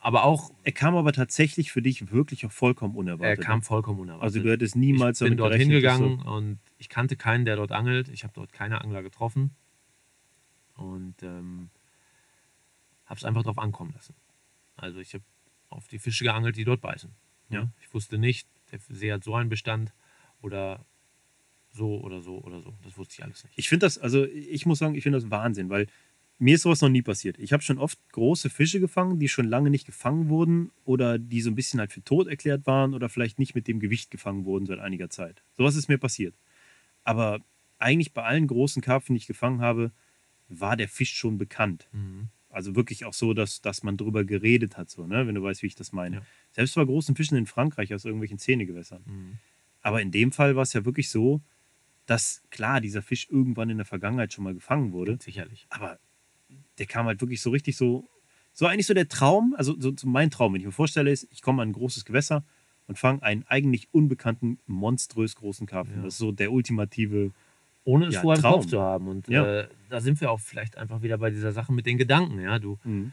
aber auch, Er kam aber tatsächlich für dich wirklich auch vollkommen er unerwartet. kam vollkommen unerwartet. also du hättest niemals ich bin damit dort gerechnet, dass hingegangen und ich kannte keinen, der dort angelt. Ich habe dort keine Angler getroffen und ähm, habe es einfach drauf ankommen lassen. Also ich habe auf die Fische geangelt, die dort beißen. Ja? Ja. Ich wusste nicht, der See hat so einen Bestand oder so oder so oder so. Das wusste ich alles nicht. Ich finde das, also ich muss sagen, ich finde das Wahnsinn, weil mir ist sowas noch nie passiert. Ich habe schon oft große Fische gefangen, die schon lange nicht gefangen wurden oder die so ein bisschen halt für tot erklärt waren oder vielleicht nicht mit dem Gewicht gefangen wurden seit einiger Zeit. Sowas ist mir passiert. Aber eigentlich bei allen großen Karpfen, die ich gefangen habe, war der Fisch schon bekannt. Mhm. Also wirklich auch so, dass, dass man drüber geredet hat, so, ne? wenn du weißt, wie ich das meine. Ja. Selbst bei großen Fischen in Frankreich aus irgendwelchen Zähnegewässern. Mhm. Aber in dem Fall war es ja wirklich so, dass klar, dieser Fisch irgendwann in der Vergangenheit schon mal gefangen wurde, Sicherlich. aber der kam halt wirklich so richtig so, so eigentlich so der Traum, also so, so mein Traum, wenn ich mir vorstelle, ist, ich komme an ein großes Gewässer und fange einen eigentlich unbekannten, monströs großen Karpfen. Ja. Das ist so der ultimative, Ohne es Ja, vorher im. Kopf zu haben. Und Ja. äh, da sind wir auch vielleicht einfach wieder bei dieser Sache mit den Gedanken. Ja, du, Mhm.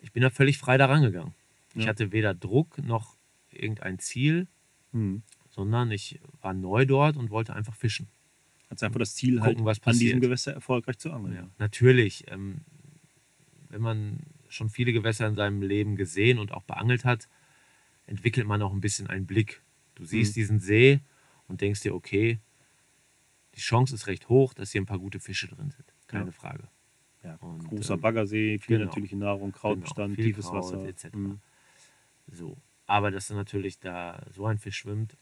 ich bin da völlig frei da rangegangen. Ich hatte weder Druck noch irgendein Ziel, Mhm. sondern ich war neu dort und wollte einfach fischen. Hat einfach das Ziel, halt Gucken, was an diesem passiert. Gewässer erfolgreich zu angeln. Ja. Natürlich, ähm, wenn man schon viele Gewässer in seinem Leben gesehen und auch beangelt hat, entwickelt man auch ein bisschen einen Blick. Du siehst Mhm. diesen See und denkst dir, okay, die Chance ist recht hoch, dass hier ein paar gute Fische drin sind. Keine Ja. Frage. Ja, Und, großer ähm, Baggersee, viel genau. natürliche Nahrung, Krautbestand, Genau, tiefes Kraut, Wasser. etc. Mhm. So. Aber dass dann natürlich da so ein Fisch schwimmt,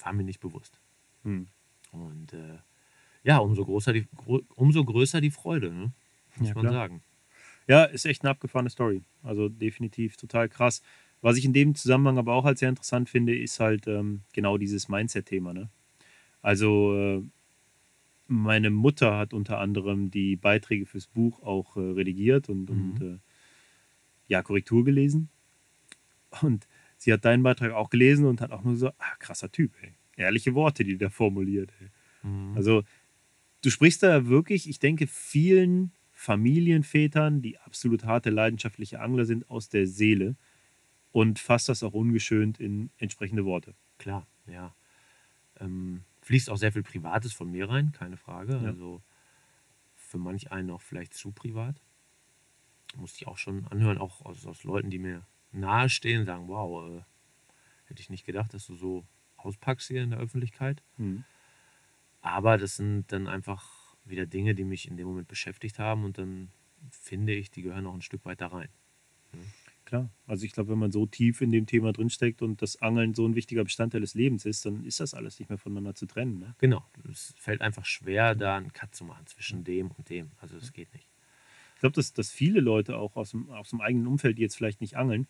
war mir nicht bewusst. Mhm. Und äh, ja, umso, größer die, umso größer die Freude, ne? muss Ja, man klar. sagen. Ja, ist echt eine abgefahrene Story. Also definitiv total krass. Was ich in dem Zusammenhang aber auch als sehr interessant finde, ist halt ähm, genau dieses Mindset-Thema. Ne? Also äh, meine Mutter hat unter anderem die Beiträge fürs Buch auch äh, redigiert und, und äh, ja, Korrektur gelesen. Und sie hat deinen Beitrag auch gelesen und hat auch nur so, ah, krasser Typ, ey. Ehrliche Worte, die da formuliert. Ey. Mhm. Also du sprichst da wirklich, ich denke, vielen Familienvätern, die absolut harte, leidenschaftliche Angler sind, aus der Seele und fasst das auch ungeschönt in entsprechende Worte. Klar, ja. Ähm, fließt auch sehr viel Privates von mir rein, keine Frage. Ja. Also für manch einen auch vielleicht zu privat. Musste ich auch schon anhören, auch aus, aus Leuten, die mir nahestehen, sagen, wow, äh, hätte ich nicht gedacht, dass du so auspackst hier in der Öffentlichkeit. Mhm. Aber das sind dann einfach wieder Dinge, die mich in dem Moment beschäftigt haben und dann finde ich, die gehören auch ein Stück weit da rein. Klar, also ich glaube, wenn man so tief in dem Thema drinsteckt und das Angeln so ein wichtiger Bestandteil des Lebens ist, dann ist das alles nicht mehr voneinander zu trennen. Ne? Genau, es fällt einfach schwer, da einen Cut zu machen zwischen dem und dem. Also das geht nicht. Ich glaube, dass, dass viele Leute auch aus dem, aus dem eigenen Umfeld, die jetzt vielleicht nicht angeln,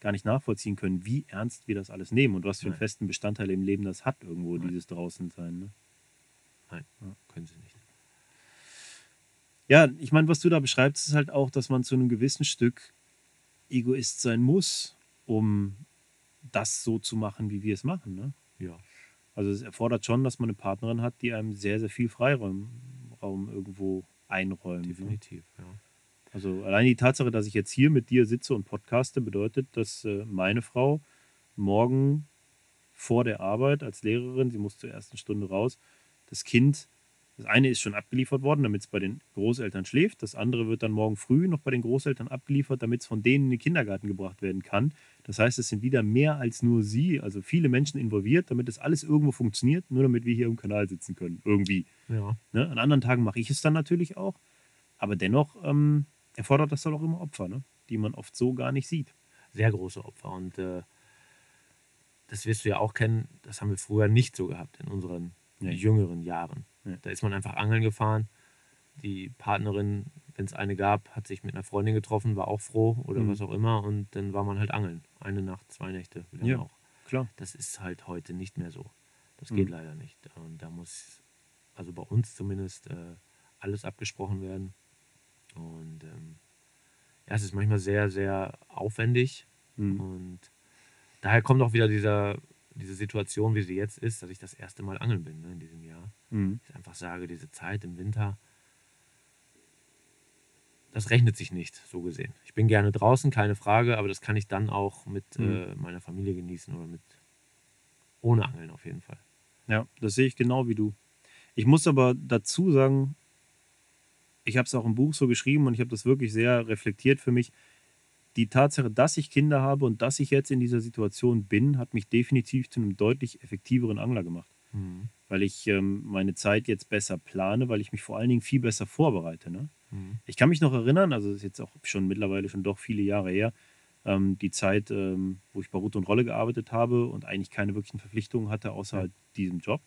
gar nicht nachvollziehen können, wie ernst wir das alles nehmen und was für einen Nein. festen Bestandteil im Leben das hat, irgendwo Nein. dieses Draußensein. Ne? Nein, Ja. können sie nicht. Ja, ich meine, was du da beschreibst, ist halt auch, dass man zu einem gewissen Stück Egoist sein muss, um das so zu machen, wie wir es machen. Ne? Ja, Also es erfordert schon, dass man eine Partnerin hat, die einem sehr, sehr viel Freiraum Raum irgendwo einräumt. Ne? definitiv. Ja. Also allein die Tatsache, dass ich jetzt hier mit dir sitze und podcaste, bedeutet, dass äh, meine Frau morgen vor der Arbeit als Lehrerin, sie muss zur ersten Stunde raus, das Kind, das eine ist schon abgeliefert worden, damit es bei den Großeltern schläft, das andere wird dann morgen früh noch bei den Großeltern abgeliefert, damit es von denen in den Kindergarten gebracht werden kann. Das heißt, es sind wieder mehr als nur sie, also viele Menschen involviert, damit das alles irgendwo funktioniert, nur damit wir hier im Kanal sitzen können, irgendwie. ja, Ne? An anderen Tagen mache ich es dann natürlich auch. Aber dennoch ähm, erfordert das dann auch immer Opfer, ne? die man oft so gar nicht sieht. sehr große Opfer. Und äh, das wirst du ja auch kennen, das haben wir früher nicht so gehabt in unseren Nee. jüngeren Jahren. Da ist man einfach angeln gefahren. Die Partnerin, wenn es eine gab, hat sich mit einer Freundin getroffen, war auch froh oder Mhm. was auch immer. Und dann war man halt angeln. Eine Nacht, zwei Nächte, Ja. auch. Klar. Das ist halt heute nicht mehr so. Das Mhm. geht leider nicht. Und da muss, also bei uns zumindest, äh, alles abgesprochen werden. Und ähm, ja, es ist manchmal sehr, sehr aufwendig. Mhm. Und daher kommt auch wieder dieser, diese Situation, wie sie jetzt ist, dass ich das erste Mal angeln bin ne, in diesem Jahr. Mhm. Ich einfach sage, diese Zeit im Winter, das rechnet sich nicht, so gesehen. Ich bin gerne draußen, keine Frage, aber das kann ich dann auch mit Mhm. äh, meiner Familie genießen oder mit ohne Angeln auf jeden Fall. Ja, das sehe ich genau wie du. Ich muss aber dazu sagen, ich habe es auch im Buch so geschrieben und ich habe das wirklich sehr reflektiert für mich. Die Tatsache, dass ich Kinder habe und dass ich jetzt in dieser Situation bin, hat mich definitiv zu einem deutlich effektiveren Angler gemacht. Mhm. Weil ich ähm, meine Zeit jetzt besser plane, weil ich mich vor allen Dingen viel besser vorbereite. Ne? Mhm. Ich kann mich noch erinnern, also das ist jetzt auch schon mittlerweile schon doch viele Jahre her, ähm, die Zeit, ähm, wo ich bei Rute und Rolle gearbeitet habe und eigentlich keine wirklichen Verpflichtungen hatte, außer Ja. halt diesem Job.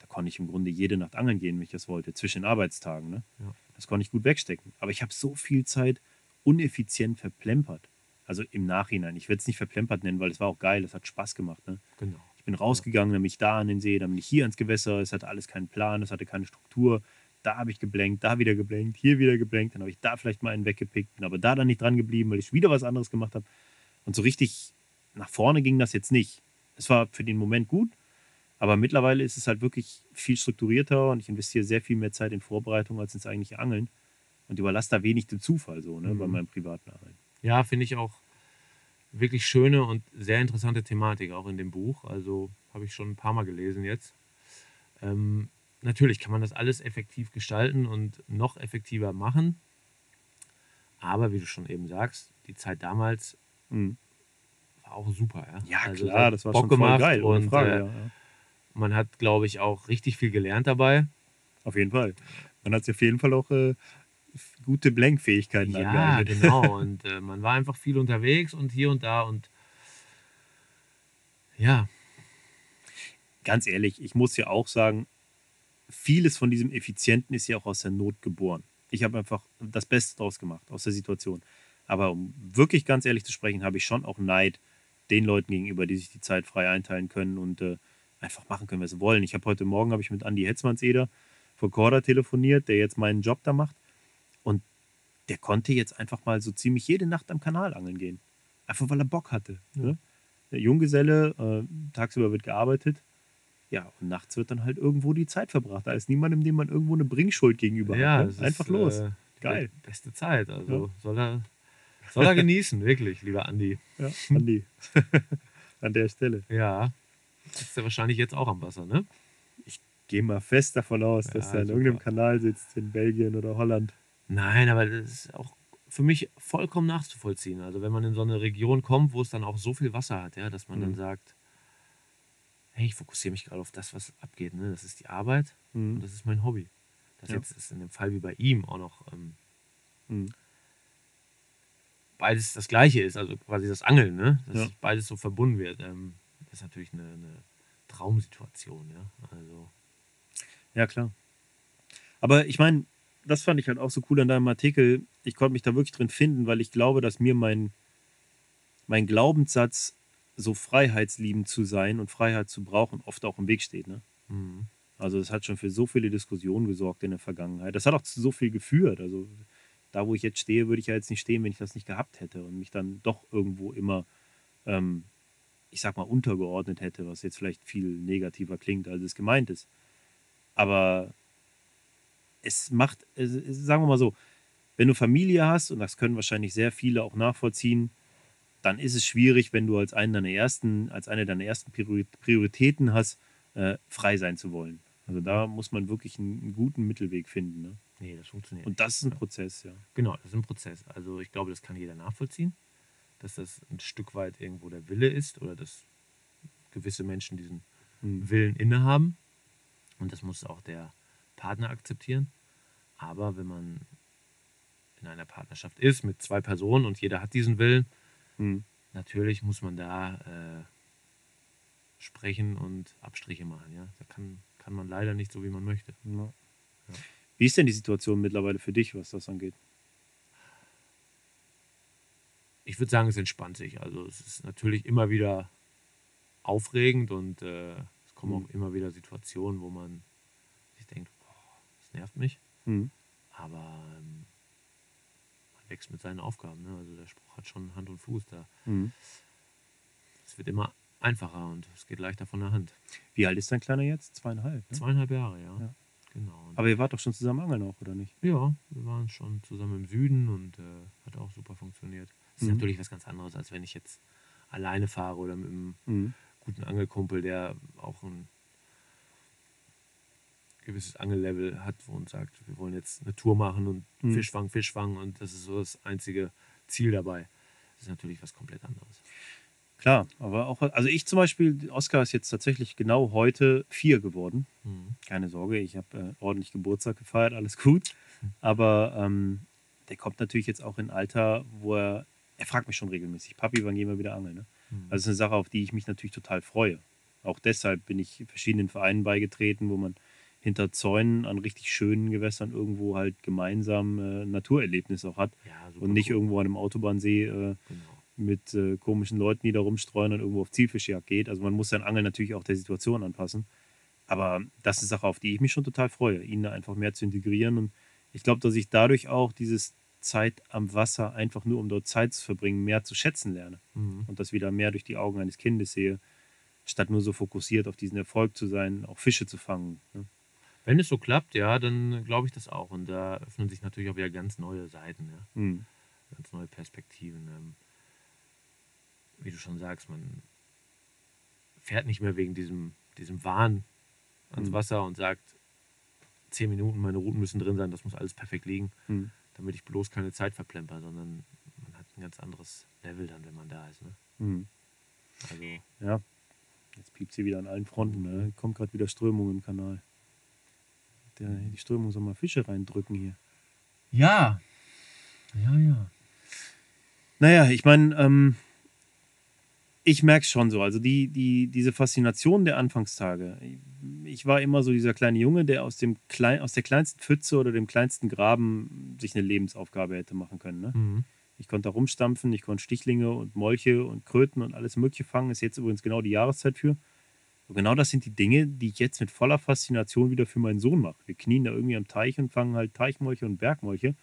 Da konnte ich im Grunde jede Nacht angeln gehen, wenn ich das wollte, zwischen den Arbeitstagen. Ne? Ja. Das konnte ich gut wegstecken. Aber ich habe so viel Zeit uneffizient verplempert. Also im Nachhinein. Ich will es nicht verplempert nennen, weil es war auch geil, es hat Spaß gemacht. Ne? Genau. Ich bin rausgegangen, dann bin ich da an den See, dann bin ich hier ans Gewässer. Es hatte alles keinen Plan, es hatte keine Struktur. Da habe ich geblenkt, da wieder geblenkt, hier wieder geblenkt. Dann habe ich da vielleicht mal einen weggepickt, bin aber da dann nicht dran geblieben, weil ich wieder was anderes gemacht habe. Und so richtig nach vorne ging das jetzt nicht. Es war für den Moment gut, aber mittlerweile ist es halt wirklich viel strukturierter und ich investiere sehr viel mehr Zeit in Vorbereitung als ins eigentliche Angeln und überlasse da wenig dem Zufall so ne, bei Mhm. meinem privaten Angeln. Ja, finde ich auch wirklich schöne und sehr interessante Thematik auch in dem Buch. Also habe ich schon ein paar Mal gelesen jetzt. Ähm, natürlich kann man das alles effektiv gestalten und noch effektiver machen. Aber wie du schon eben sagst, die Zeit damals Mhm. war auch super. Ja, Ja, Also klar, das war Bock schon gemacht geil, ohne und Frage. äh, ja, ja. man hat, glaube ich, auch richtig viel gelernt dabei. Auf jeden Fall. Man hat sich auf jeden Fall auch äh, gute Blenkfähigkeiten Ja, angeeignet. genau. Und äh, man war einfach viel unterwegs und hier und da und ja, Ganz ehrlich, ich muss ja auch sagen, vieles von diesem Effizienten ist ja auch aus der Not geboren. Ich habe einfach das Beste draus gemacht, aus der Situation. Aber um wirklich ganz ehrlich zu sprechen, habe ich schon auch Neid den Leuten gegenüber, die sich die Zeit frei einteilen können und äh, einfach machen können, was sie wollen. Ich habe heute Morgen habe ich mit Andy Hetzmannseder von Corda telefoniert, der jetzt meinen Job da macht. Und der konnte jetzt einfach mal so ziemlich jede Nacht am Kanal angeln gehen. Einfach weil er Bock hatte. Ne? Der Junggeselle, äh, tagsüber wird gearbeitet. Ja, und nachts wird dann halt irgendwo die Zeit verbracht. Da ist niemandem, dem man irgendwo eine Bringschuld gegenüber ja hat. Ne? Einfach ist, los. Äh, Geil. be- Beste Zeit. Also soll er, soll er genießen, wirklich, lieber Andi. Ja, Andi. An der Stelle. Ja, ist er wahrscheinlich jetzt auch am Wasser, ne? Geh mal fest davon aus, dass Ja, er in irgendeinem Kanal sitzt, in Belgien oder Holland. Nein, aber das ist auch für mich vollkommen nachzuvollziehen. Also wenn man in so eine Region kommt, wo es dann auch so viel Wasser hat, ja, dass man dann Mhm. sagt, hey, ich fokussiere mich gerade auf das, was abgeht. Ne? Das ist die Arbeit und Mhm. das ist mein Hobby. Das Ja. jetzt ist in dem Fall wie bei ihm auch noch ähm, Mhm. beides das Gleiche ist, also quasi das Angeln, ne? dass Ja. beides so verbunden wird. Ähm, das ist natürlich eine, eine Traumsituation. Ja? Also, Ja, klar. Aber ich meine, das fand ich halt auch so cool an deinem Artikel. Ich konnte mich da wirklich drin finden, weil ich glaube, dass mir mein, mein Glaubenssatz, so freiheitsliebend zu sein und Freiheit zu brauchen, oft auch im Weg steht. Ne? mhm. Also das hat schon für so viele Diskussionen gesorgt in der Vergangenheit. Das hat auch zu so viel geführt. Also da, wo ich jetzt stehe, würde ich ja jetzt nicht stehen, wenn ich das nicht gehabt hätte und mich dann doch irgendwo immer, ähm, ich sag mal, untergeordnet hätte, was jetzt vielleicht viel negativer klingt, als es gemeint ist. Aber es macht, es, sagen wir mal so, wenn du Familie hast, und das können wahrscheinlich sehr viele auch nachvollziehen, dann ist es schwierig, wenn du als, einen deiner ersten, als eine deiner ersten Priori- Prioritäten hast, äh, frei sein zu wollen. Also da muss man wirklich einen, einen guten Mittelweg finden. Ne? Nee, das funktioniert. Und das ist ein Prozess, ja. Genau, das ist ein Prozess. Also ich glaube, das kann jeder nachvollziehen, dass das ein Stück weit irgendwo der Wille ist oder dass gewisse Menschen diesen Mhm. Willen innehaben. Und das muss auch der Partner akzeptieren. Aber wenn man in einer Partnerschaft ist mit zwei Personen und jeder hat diesen Willen, Mhm. natürlich muss man da äh, sprechen und Abstriche machen. Ja? Da kann, kann man leider nicht so, wie man möchte. Ja. Wie ist denn die Situation mittlerweile für dich, was das angeht? ich würde sagen, es entspannt sich. Also es ist natürlich immer wieder aufregend und äh, es kommen Mhm. auch immer wieder Situationen, wo man sich denkt, boah, das nervt mich. Mhm. Aber ähm, man wächst mit seinen Aufgaben. Ne? Also der Spruch hat schon Hand und Fuß da. Mhm. Es wird immer einfacher und es geht leichter von der Hand. Wie alt ist dein Kleiner jetzt? Zweieinhalb. Ne? Zweieinhalb Jahre, ja. Ja. Genau. Aber ihr wart doch schon zusammen angeln auch, oder nicht? ja, wir waren schon zusammen im Süden und äh, hat auch super funktioniert. Es ist Mhm. natürlich was ganz anderes, als wenn ich jetzt alleine fahre oder mit einem Mhm. guten Angelkumpel, der auch ein gewisses Angellevel hat und sagt, wir wollen jetzt eine Tour machen und Mhm. Fisch fangen, Fisch fangen und das ist so das einzige Ziel dabei. Das ist natürlich was komplett anderes. Klar, aber auch, also ich zum Beispiel, Oskar ist jetzt tatsächlich genau heute vier geworden. Mhm. Keine Sorge, ich habe äh, ordentlich Geburtstag gefeiert, alles gut. Aber ähm, der kommt natürlich jetzt auch in ein Alter, wo er, er fragt mich schon regelmäßig, Papi, wann gehen wir wieder angeln? Ne? Mhm. Also es ist eine Sache, auf die ich mich natürlich total freue. Auch deshalb bin ich verschiedenen Vereinen beigetreten, wo man hinter Zäunen an richtig schönen Gewässern irgendwo halt gemeinsam äh, Naturerlebnis auch hat ja, und nicht cool. irgendwo an einem Autobahnsee äh, Genau. mit äh, komischen Leuten, die da rumstreuen und irgendwo auf Zielfischjagd geht. Also man muss sein Angeln natürlich auch der Situation anpassen. Aber das ist Sache, auf die ich mich schon total freue, ihn da einfach mehr zu integrieren. Und ich glaube, dass ich dadurch auch dieses Zeit am Wasser, einfach nur um dort Zeit zu verbringen, mehr zu schätzen lerne. Mhm. Und das wieder mehr durch die Augen eines Kindes sehe, statt nur so fokussiert auf diesen Erfolg zu sein, auch Fische zu fangen. Ne? Wenn es so klappt, ja, dann glaube ich das auch. Und da öffnen sich natürlich auch wieder ganz neue Seiten, ja. Hm. ganz neue Perspektiven. Ähm, wie du schon sagst, man fährt nicht mehr wegen diesem, diesem Wahn ans Mhm. Wasser und sagt, zehn Minuten, meine Routen müssen drin sein, das muss alles perfekt liegen, Hm. damit ich bloß keine Zeit verplemper, sondern man hat ein ganz anderes Level dann, wenn man da ist. Ne? Hm. Also, Ja, jetzt piept sie wieder an allen Fronten. Ne? Kommt gerade wieder Strömung im Kanal. Der, die Strömung soll mal Fische reindrücken hier. Ja. Ja, ja. Naja, ich meine, ähm, ich merke es schon so. Also die, die, diese Faszination der Anfangstage. Ich war immer so dieser kleine Junge, der aus, dem Klein, aus der kleinsten Pfütze oder dem kleinsten Graben sich eine Lebensaufgabe hätte machen können. Ne? Mhm. Ich konnte da rumstampfen, ich konnte Stichlinge und Molche und Kröten und alles Mögliche fangen. Ist jetzt übrigens genau die Jahreszeit für. Und genau das sind die Dinge, die ich jetzt mit voller Faszination wieder für meinen Sohn mache. Wir knien da irgendwie am Teich und fangen halt Teichmolche und Bergmolche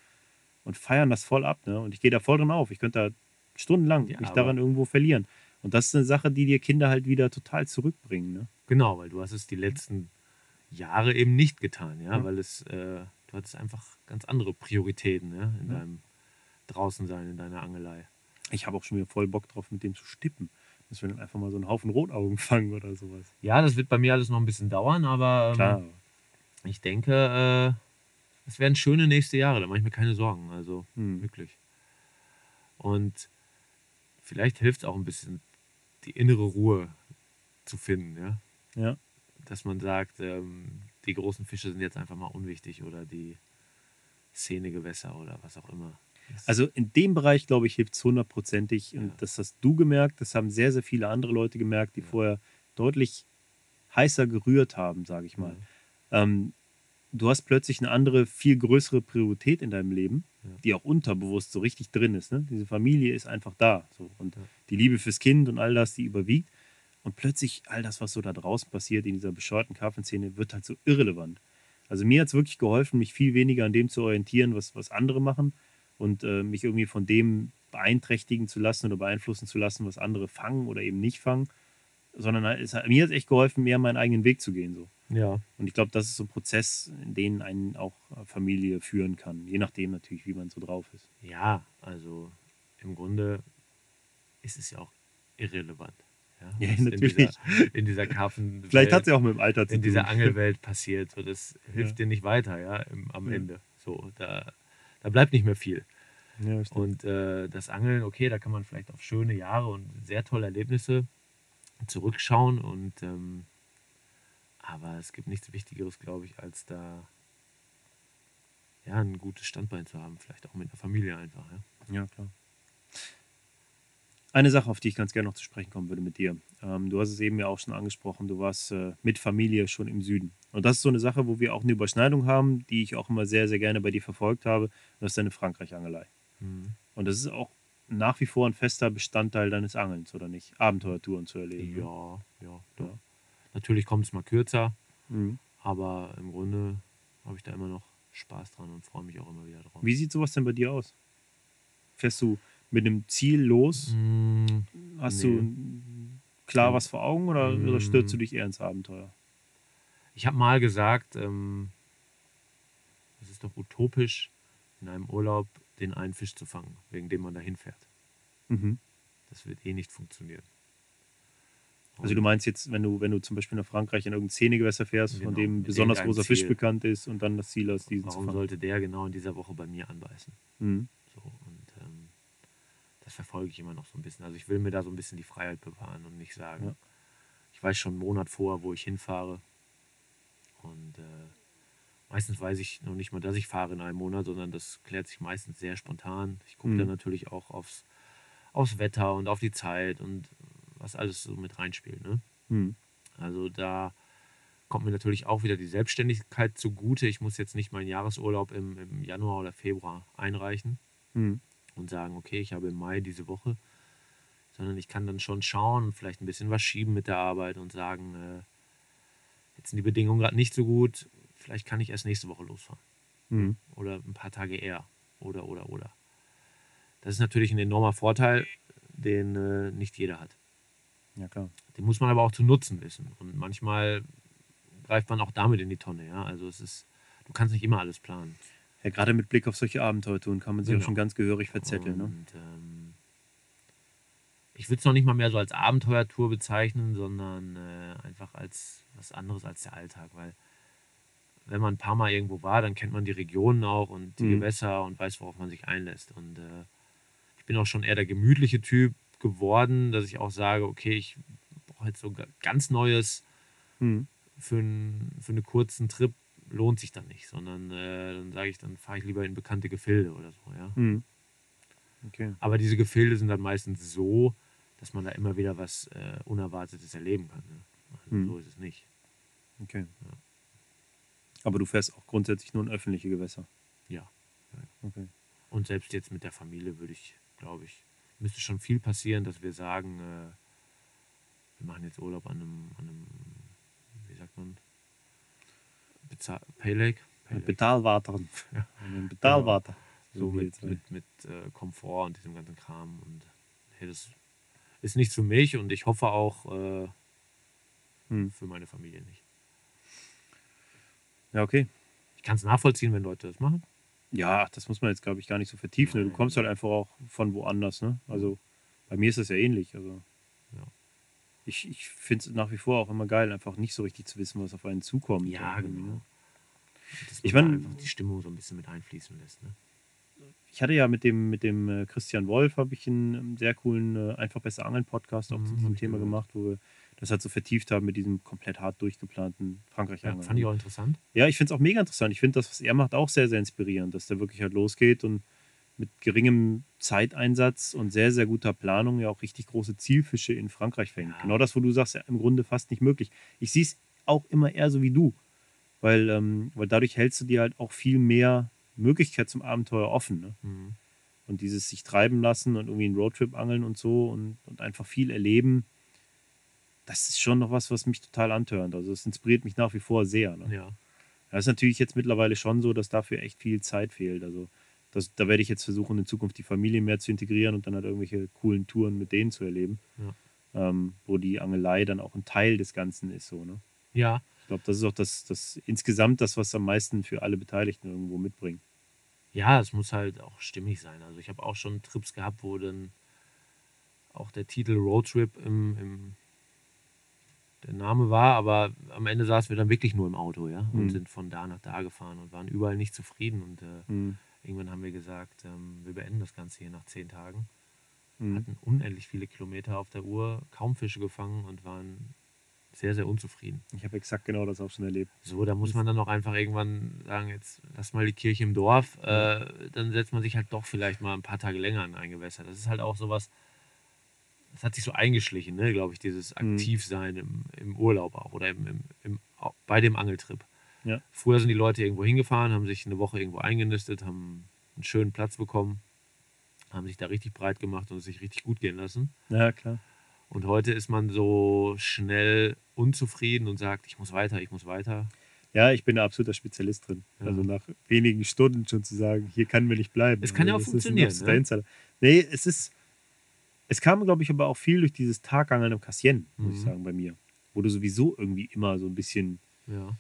und feiern das voll ab. Ne? Und ich gehe da voll drin auf. Ich könnte da stundenlang Ja, mich daran irgendwo verlieren. Und das ist eine Sache, die dir Kinder halt wieder total zurückbringen. Ne? Genau, weil du hast es die letzten Jahre eben nicht getan, ja, Ja. weil es, äh, du hattest einfach ganz andere Prioritäten, ja, in Ja. deinem Draußensein, in deiner Angelei. Ich habe auch schon wieder voll Bock drauf, mit dem zu stippen. Dass wir dann einfach mal so einen Haufen Rotaugen fangen oder sowas. Ja, das wird bei mir alles noch ein bisschen dauern, aber ähm, Klar. ich denke, äh, es werden schöne nächste Jahre, da mache ich mir keine Sorgen, also Hm. wirklich. Und vielleicht hilft es auch ein bisschen, die innere Ruhe zu finden, ja. Ja. Dass man sagt, ähm, die großen Fische sind jetzt einfach mal unwichtig oder die Szenegewässer oder was auch immer. Also in dem Bereich, glaube ich, hilft es hundertprozentig. Und Ja. das hast du gemerkt, das haben sehr, sehr viele andere Leute gemerkt, die Ja. vorher deutlich heißer gerührt haben, sage ich mal. Ähm, du hast plötzlich eine andere, viel größere Priorität in deinem Leben, Ja. die auch unterbewusst so richtig drin ist. Ne? Diese Familie ist einfach da. So. Und Ja. die Liebe fürs Kind und all das, die überwiegt. Und plötzlich all das, was so da draußen passiert in dieser bescheuerten Kaffenszene, wird halt so irrelevant. Also mir hat es wirklich geholfen, mich viel weniger an dem zu orientieren, was, was andere machen und äh, mich irgendwie von dem beeinträchtigen zu lassen oder beeinflussen zu lassen, was andere fangen oder eben nicht fangen. Sondern es hat, mir hat es echt geholfen, mehr meinen eigenen Weg zu gehen. So. Ja, Und ich glaube, das ist so ein Prozess, in den einen auch äh, Familie führen kann. Je nachdem natürlich, wie man so drauf ist. ja, also im Grunde ist es ja auch irrelevant. Ja, Ja, natürlich. In dieser, in dieser Karpfen Vielleicht hat es ja auch mit dem Alter zu in tun. dieser Angelwelt passiert. So, das hilft Ja. dir nicht weiter, ja, im, am Ja. Ende. So, da, da bleibt nicht mehr viel. Ja. Und äh, das Angeln, okay, da kann man vielleicht auf schöne Jahre und sehr tolle Erlebnisse zurückschauen. Und ähm, aber es gibt nichts Wichtigeres, glaube ich, als da ja, ein gutes Standbein zu haben, vielleicht auch mit der Familie einfach. Ja. Ja, klar. Eine Sache, auf die ich ganz gerne noch zu sprechen kommen würde mit dir. Ähm, du hast es eben ja auch schon angesprochen, du warst äh, mit Familie schon im Süden. Und das ist so eine Sache, wo wir auch eine Überschneidung haben, die ich auch immer sehr, sehr gerne bei dir verfolgt habe. Und das ist deine Frankreich-Angelei. Mhm. Und das ist auch nach wie vor ein fester Bestandteil deines Angelns, oder nicht? Abenteuertouren zu erleben. ne? Ja, ja, Ja. Natürlich kommt es mal kürzer, Mhm. aber im Grunde habe ich da immer noch Spaß dran und freue mich auch immer wieder drauf. Wie sieht sowas denn bei dir aus? Fährst du mit einem Ziel los? Mm, Hast nee. du klar was vor Augen oder, oder Mm. stürzt du dich eher ins Abenteuer? Ich habe mal gesagt, ähm, es ist doch utopisch, in einem Urlaub den einen Fisch zu fangen, wegen dem man dahin fährt. Mhm. Das wird eh nicht funktionieren. Also du meinst jetzt, wenn du, wenn du zum Beispiel nach Frankreich in irgendein Szenegewässer fährst, von Genau, dem ein mit besonders großer Fisch Ziel. bekannt ist und dann das Ziel hast, diesen zu Warum sollte der genau in dieser Woche bei mir anbeißen? Mhm. So, und das verfolge ich immer noch so ein bisschen. Also ich will mir da so ein bisschen die Freiheit bewahren und nicht sagen, Ja. ich weiß schon einen Monat vor, wo ich hinfahre. Und äh, meistens weiß ich noch nicht mal, dass ich fahre in einem Monat, sondern das klärt sich meistens sehr spontan. Ich gucke Mhm. dann natürlich auch aufs, aufs Wetter und auf die Zeit und was alles so mit reinspielt. Ne? Mhm. Also da kommt mir natürlich auch wieder die Selbstständigkeit zugute. Ich muss jetzt nicht meinen Jahresurlaub im, im Januar oder Februar einreichen Mhm. Und sagen, okay, ich habe im Mai diese Woche, sondern ich kann dann schon schauen und vielleicht ein bisschen was schieben mit der Arbeit und sagen, äh, jetzt sind die Bedingungen gerade nicht so gut, vielleicht kann ich erst nächste Woche losfahren Mhm. oder ein paar Tage eher oder oder oder. Das ist natürlich ein enormer Vorteil, den äh, nicht jeder hat. Ja, klar. Den muss man aber auch zu nutzen wissen und manchmal greift man auch damit in die Tonne, ja. Also es ist, du kannst nicht immer alles planen. Ja, gerade mit Blick auf solche Abenteuertouren kann man sich auch Genau. schon ganz gehörig verzetteln. Ne? Und, ähm, ich würde es noch nicht mal mehr so als Abenteuertour bezeichnen, sondern äh, einfach als was anderes als der Alltag. Weil wenn man ein paar Mal irgendwo war, dann kennt man die Regionen auch und die Mhm. Gewässer und weiß, worauf man sich einlässt. Und äh, ich bin auch schon eher der gemütliche Typ geworden, dass ich auch sage, okay, ich brauche jetzt so ga- ganz Neues Mhm. für, einen, für einen kurzen Trip, lohnt sich dann nicht, sondern äh, dann sage ich, dann fahre ich lieber in bekannte Gefilde oder so, ja. Mhm. Okay. Aber diese Gefilde sind dann meistens so, dass man da immer wieder was äh, Unerwartetes erleben kann. Ne? Also Hm. So ist es nicht. Okay. Aber du fährst auch grundsätzlich nur in öffentliche Gewässer. Ja. Okay. Und selbst jetzt mit der Familie würde ich, glaube ich, müsste schon viel passieren, dass wir sagen, äh, wir machen jetzt Urlaub an einem, an einem wie sagt man, Bezahl Pay Lake? Pay Lake. Betalwater. Ja. Betalwater. so wie mit, mit, mit äh, Komfort und diesem ganzen Kram. Und hey, das ist nicht für mich und ich hoffe auch äh, Hm. für meine Familie nicht. Ja, okay. Ich kann es nachvollziehen, wenn Leute das machen. Ja, das muss man jetzt, glaube ich, gar nicht so vertiefen. ne? Du Nein. kommst halt einfach auch von woanders. Ne? Also bei mir ist das ja ähnlich. Also Ja. Ich, ich finde es nach wie vor auch immer geil, einfach nicht so richtig zu wissen, was auf einen zukommt. Ja, irgendwie, genau. ne? Ich man da mein- einfach die Stimmung so ein bisschen mit einfließen lässt. Ne? Ich hatte ja mit dem, mit dem äh, Christian Wolf habe ich einen, ähm, sehr coolen äh, Einfach besser Angeln Podcast auch Mhm, zu diesem Thema gehört. gemacht, wo wir das halt so vertieft haben mit diesem komplett hart durchgeplanten frankreich Ja, angeln fand ich auch interessant. Ja, ich finde es auch mega interessant. Ich finde das, was er macht, auch sehr, sehr inspirierend, dass der wirklich halt losgeht und mit geringem Zeiteinsatz und sehr, sehr guter Planung ja auch richtig große Zielfische in Frankreich fängt. Ja. Genau das, wo du sagst, ja im Grunde fast nicht möglich. Ich sehe es auch immer eher so wie du, weil, ähm, weil dadurch hältst du dir halt auch viel mehr Möglichkeit zum Abenteuer offen. Ne? Mhm. Und dieses sich treiben lassen und irgendwie einen Roadtrip angeln und so und, und einfach viel erleben, das ist schon noch was, was mich total antörnt. Also es inspiriert mich nach wie vor sehr. Ne? Ja. Das ist natürlich jetzt mittlerweile schon so, dass dafür echt viel Zeit fehlt. Also das, da werde ich jetzt versuchen, in Zukunft die Familie mehr zu integrieren und dann halt irgendwelche coolen Touren mit denen zu erleben, ähm, wo die Angelei dann auch ein Teil des Ganzen ist. So, ne? ja, Ich glaube, das ist auch das, das insgesamt das, was am meisten für alle Beteiligten irgendwo mitbringt. ja, es muss halt auch stimmig sein. Also ich habe auch schon Trips gehabt, wo dann auch der Titel Roadtrip im, im der Name war, aber am Ende saßen wir dann wirklich nur im Auto, ja, und Mhm. sind von da nach da gefahren und waren überall nicht zufrieden. Und äh, Mhm. Irgendwann haben wir gesagt, ähm, wir beenden das Ganze hier nach zehn Tagen. Mhm. Hatten unendlich viele Kilometer auf der Uhr, kaum Fische gefangen und waren sehr, sehr unzufrieden. Ich habe exakt genau das auch schon erlebt. So, da muss man dann auch einfach irgendwann sagen, jetzt lass mal die Kirche im Dorf. Äh, dann setzt man sich halt doch vielleicht mal ein paar Tage länger an ein Gewässer. Das ist halt auch sowas, das hat sich so eingeschlichen, ne, glaube ich, dieses Mhm. Aktivsein im, im Urlaub auch oder im, im, im, bei dem Angeltrip. Ja. Früher sind die Leute irgendwo hingefahren, haben sich eine Woche irgendwo eingenistet, haben einen schönen Platz bekommen, haben sich da richtig breit gemacht und es sich richtig gut gehen lassen. Ja, klar. Und heute ist man so schnell unzufrieden und sagt, ich muss weiter, ich muss weiter. Ja, ich bin da absoluter Spezialist drin. Ja. Also nach wenigen Stunden schon zu sagen, hier kann mir nicht bleiben. Es kann ja Also auch das ist ein funktionieren, ne? Nee, es ist. Es kam, glaube ich, aber auch viel durch dieses Tagangeln im Cassien, muss ich Mhm. sagen, bei mir. Wo du sowieso irgendwie immer so ein bisschen, Ja.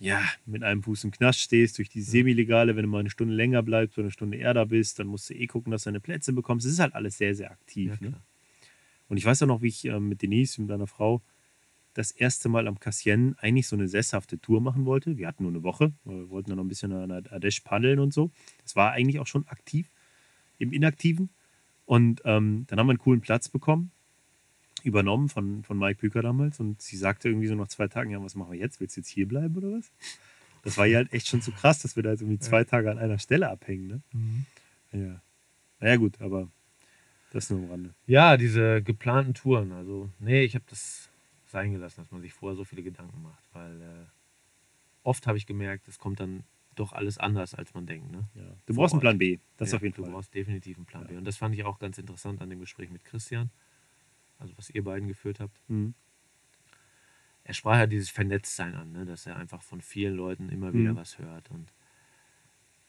Ja, mit einem Fuß im Knast stehst, durch die. Semi-Legale, wenn du mal eine Stunde länger bleibst oder eine Stunde eher da bist, dann musst du eh gucken, dass du deine Plätze bekommst. Es ist halt alles sehr, sehr aktiv. Ja, ne? Und ich weiß auch noch, wie ich ähm, mit Denise, mit meiner Frau, das erste Mal am Cassien eigentlich so eine sesshafte Tour machen wollte. Wir hatten nur eine Woche, wir wollten dann noch ein bisschen an der Ardèche paddeln und so. Das war eigentlich auch schon aktiv, im Inaktiven. Und ähm, dann haben wir einen coolen Platz bekommen, übernommen von, von Mike Büker damals. Und sie sagte irgendwie so nach zwei Tagen, ja, was machen wir jetzt? Willst du jetzt hier bleiben oder was? Das war ja halt echt schon so krass, dass wir da jetzt irgendwie zwei Tage an einer Stelle abhängen. Ne? Mhm. Ja. Naja gut, aber das nur am Rande. Ja, diese geplanten Touren. Also, nee, ich habe das sein gelassen, dass man sich vorher so viele Gedanken macht, weil äh, oft habe ich gemerkt, es kommt dann doch alles anders, als man denkt. Ne? Ja. Du brauchst einen. Plan B, das ja, auf jeden du Fall. brauchst definitiv einen Plan Ja. B. Und das fand ich auch ganz interessant an dem Gespräch mit Christian, also was ihr beiden geführt habt. Mhm. Er sprach ja dieses Vernetztsein an, ne? dass er einfach von vielen Leuten immer wieder Mhm. was hört. Und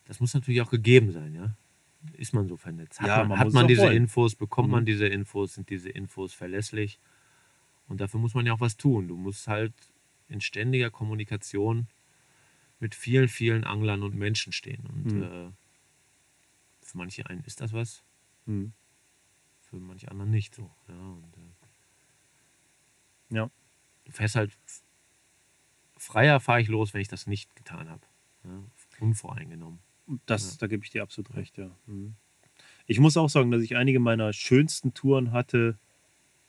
das muss natürlich auch gegeben sein, ja. Ist man so vernetzt? Hat Ja, man, man hat man diese wollen. Infos? Bekommt man Mhm. diese Infos? Sind diese Infos verlässlich? Und dafür muss man ja auch was tun. Du musst halt in ständiger Kommunikation mit vielen, vielen Anglern und Menschen stehen. Und Mhm. äh, für manche einen ist das was, Mhm. Für manche anderen nicht so. Ja, und, äh, Ja. Du fährst halt freier fahre ich los, wenn ich das nicht getan habe. Ja, unvoreingenommen. Das, Ja. Da gebe ich dir absolut recht, ja. Mhm. Ich muss auch sagen, dass ich einige meiner schönsten Touren hatte,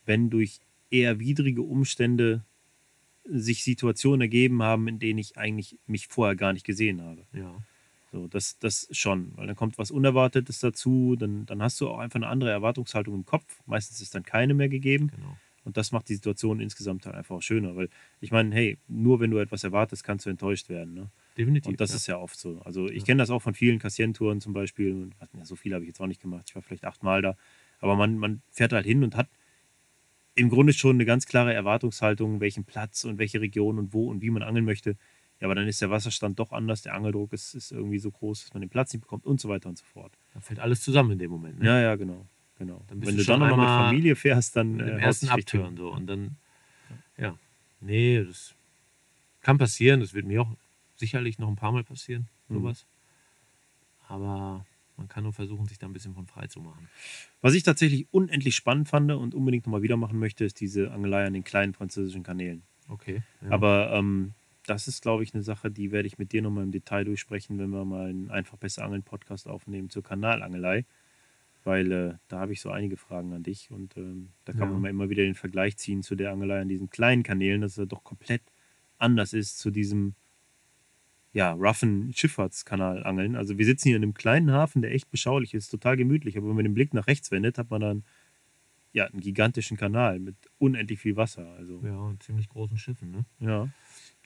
wenn durch eher widrige Umstände sich Situationen ergeben haben, in denen ich eigentlich mich vorher gar nicht gesehen habe. Ja. So, das, das schon, weil dann kommt was Unerwartetes dazu, dann, dann hast du auch einfach eine andere Erwartungshaltung im Kopf. Meistens ist dann keine mehr gegeben. Genau. Und das macht die Situation insgesamt halt einfach auch schöner, weil ich meine, hey, nur wenn du etwas erwartest, kannst du enttäuscht werden. Ne? Definitiv. Und das ja. ist ja oft so. Also ich Ja. kenne das auch von vielen Kassientouren zum Beispiel. Und, ja, so viel habe ich jetzt auch nicht gemacht. Ich war vielleicht achtmal da. Aber man, man fährt halt hin und hat im Grunde schon eine ganz klare Erwartungshaltung, welchen Platz und welche Region und wo und wie man angeln möchte. Ja, aber dann ist der Wasserstand doch anders, der Angeldruck ist, ist irgendwie so groß, dass man den Platz nicht bekommt und so weiter und so fort. Da fällt alles zusammen in dem Moment. Ne? Ja, ja, genau. genau. Dann Wenn du dann noch mit Familie fährst, dann dem äh, ersten Abtören so. Und dann, ja. Nee, das kann passieren. Das wird mir auch sicherlich noch ein paar Mal passieren, Mhm. sowas. Aber man kann nur versuchen, sich da ein bisschen von frei zu machen. Was ich tatsächlich unendlich spannend fand und unbedingt nochmal wieder machen möchte, ist diese Angelei an den kleinen französischen Kanälen. Okay. Ja. Aber ähm, das ist, glaube ich, eine Sache, die werde ich mit dir nochmal im Detail durchsprechen, wenn wir mal einen Einfach besser Angeln Podcast aufnehmen zur Kanalangelei. Weil äh, da habe ich so einige Fragen an dich und ähm, da kann Ja. man mal immer wieder den Vergleich ziehen zu der Angelei an diesen kleinen Kanälen, dass er doch komplett anders ist zu diesem ja, roughen Schifffahrtskanal-Angeln. Also wir sitzen hier in einem kleinen Hafen, der echt beschaulich ist, total gemütlich, aber wenn man den Blick nach rechts wendet, hat man dann ja, einen gigantischen Kanal mit unendlich viel Wasser. Also ja, und ziemlich großen Schiffen, ne? ja.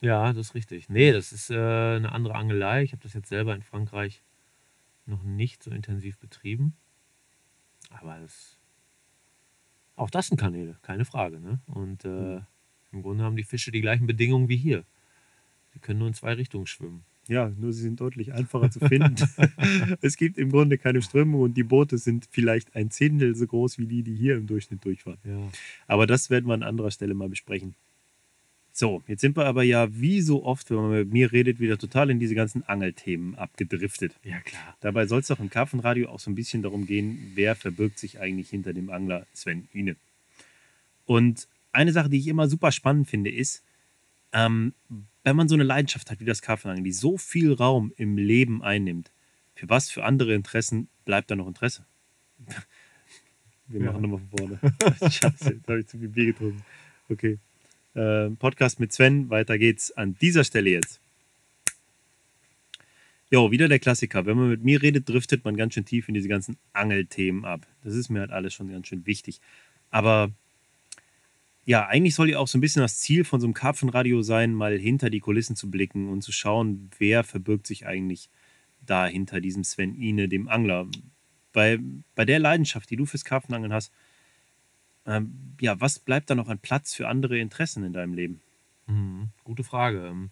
Ja, das ist richtig. Nee, das ist äh, eine andere Angelei. Ich habe das jetzt selber in Frankreich noch nicht so intensiv betrieben. Aber das, auch das sind Kanäle, keine Frage. Ne? Und äh, Mhm. im Grunde haben die Fische die gleichen Bedingungen wie hier. Sie können nur in zwei Richtungen schwimmen. Ja, nur sie sind deutlich einfacher zu finden. es gibt im Grunde keine Strömung und die Boote sind vielleicht ein Zehntel so groß wie die, die hier im Durchschnitt durchfahren. Ja. Aber das werden wir an anderer Stelle mal besprechen. So, jetzt sind wir aber ja wie so oft, wenn man mit mir redet, wieder total in diese ganzen Angelthemen abgedriftet. Ja, klar. Dabei soll es doch im Karpfenradio auch so ein bisschen darum gehen, wer verbirgt sich eigentlich hinter dem Angler Sven Ine. Und eine Sache, die ich immer super spannend finde, ist, ähm, wenn man so eine Leidenschaft hat wie das Karpfenangeln, die so viel Raum im Leben einnimmt, für was für andere Interessen bleibt da noch Interesse? Wir Ja. machen nochmal von vorne. Scheiße, jetzt habe ich zu viel Bier getrunken. Okay. Ähm, Podcast mit Sven, weiter geht's an dieser Stelle jetzt. Jo, wieder der Klassiker. Wenn man mit mir redet, driftet man ganz schön tief in diese ganzen Angelthemen ab. Das ist mir halt alles schon ganz schön wichtig. Aber ja, eigentlich soll ja auch so ein bisschen das Ziel von so einem Karpfenradio sein, mal hinter die Kulissen zu blicken und zu schauen, wer verbirgt sich eigentlich da hinter diesem Sven Ine, dem Angler. Bei, bei der Leidenschaft, die du fürs Karpfenangeln hast, ähm, ja, was bleibt da noch an Platz für andere Interessen in deinem Leben? Mhm, gute Frage. Ähm,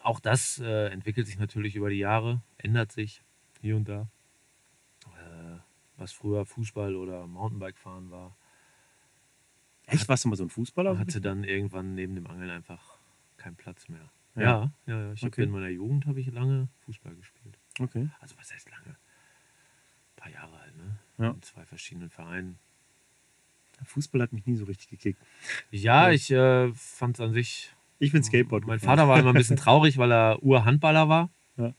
Auch das äh, entwickelt sich natürlich über die Jahre, ändert sich hier und da. Äh, was früher Fußball oder Mountainbike-Fahren war, Echt, warst du mal so ein Fußballer? hatte dann irgendwann neben dem Angeln einfach keinen Platz mehr. Ja. Ja, ja. Ich Okay. habe in meiner Jugend habe ich lange Fußball gespielt. Okay. Also was heißt lange? Ein paar Jahre halt, ne? Ja. In zwei verschiedenen Vereinen. Fußball hat mich nie so richtig gekickt. Ja, Ja. ich äh, fand es an sich Ich bin Skateboard. Mein gefahren. Vater war immer ein bisschen traurig, weil er Urhandballer war. Ja.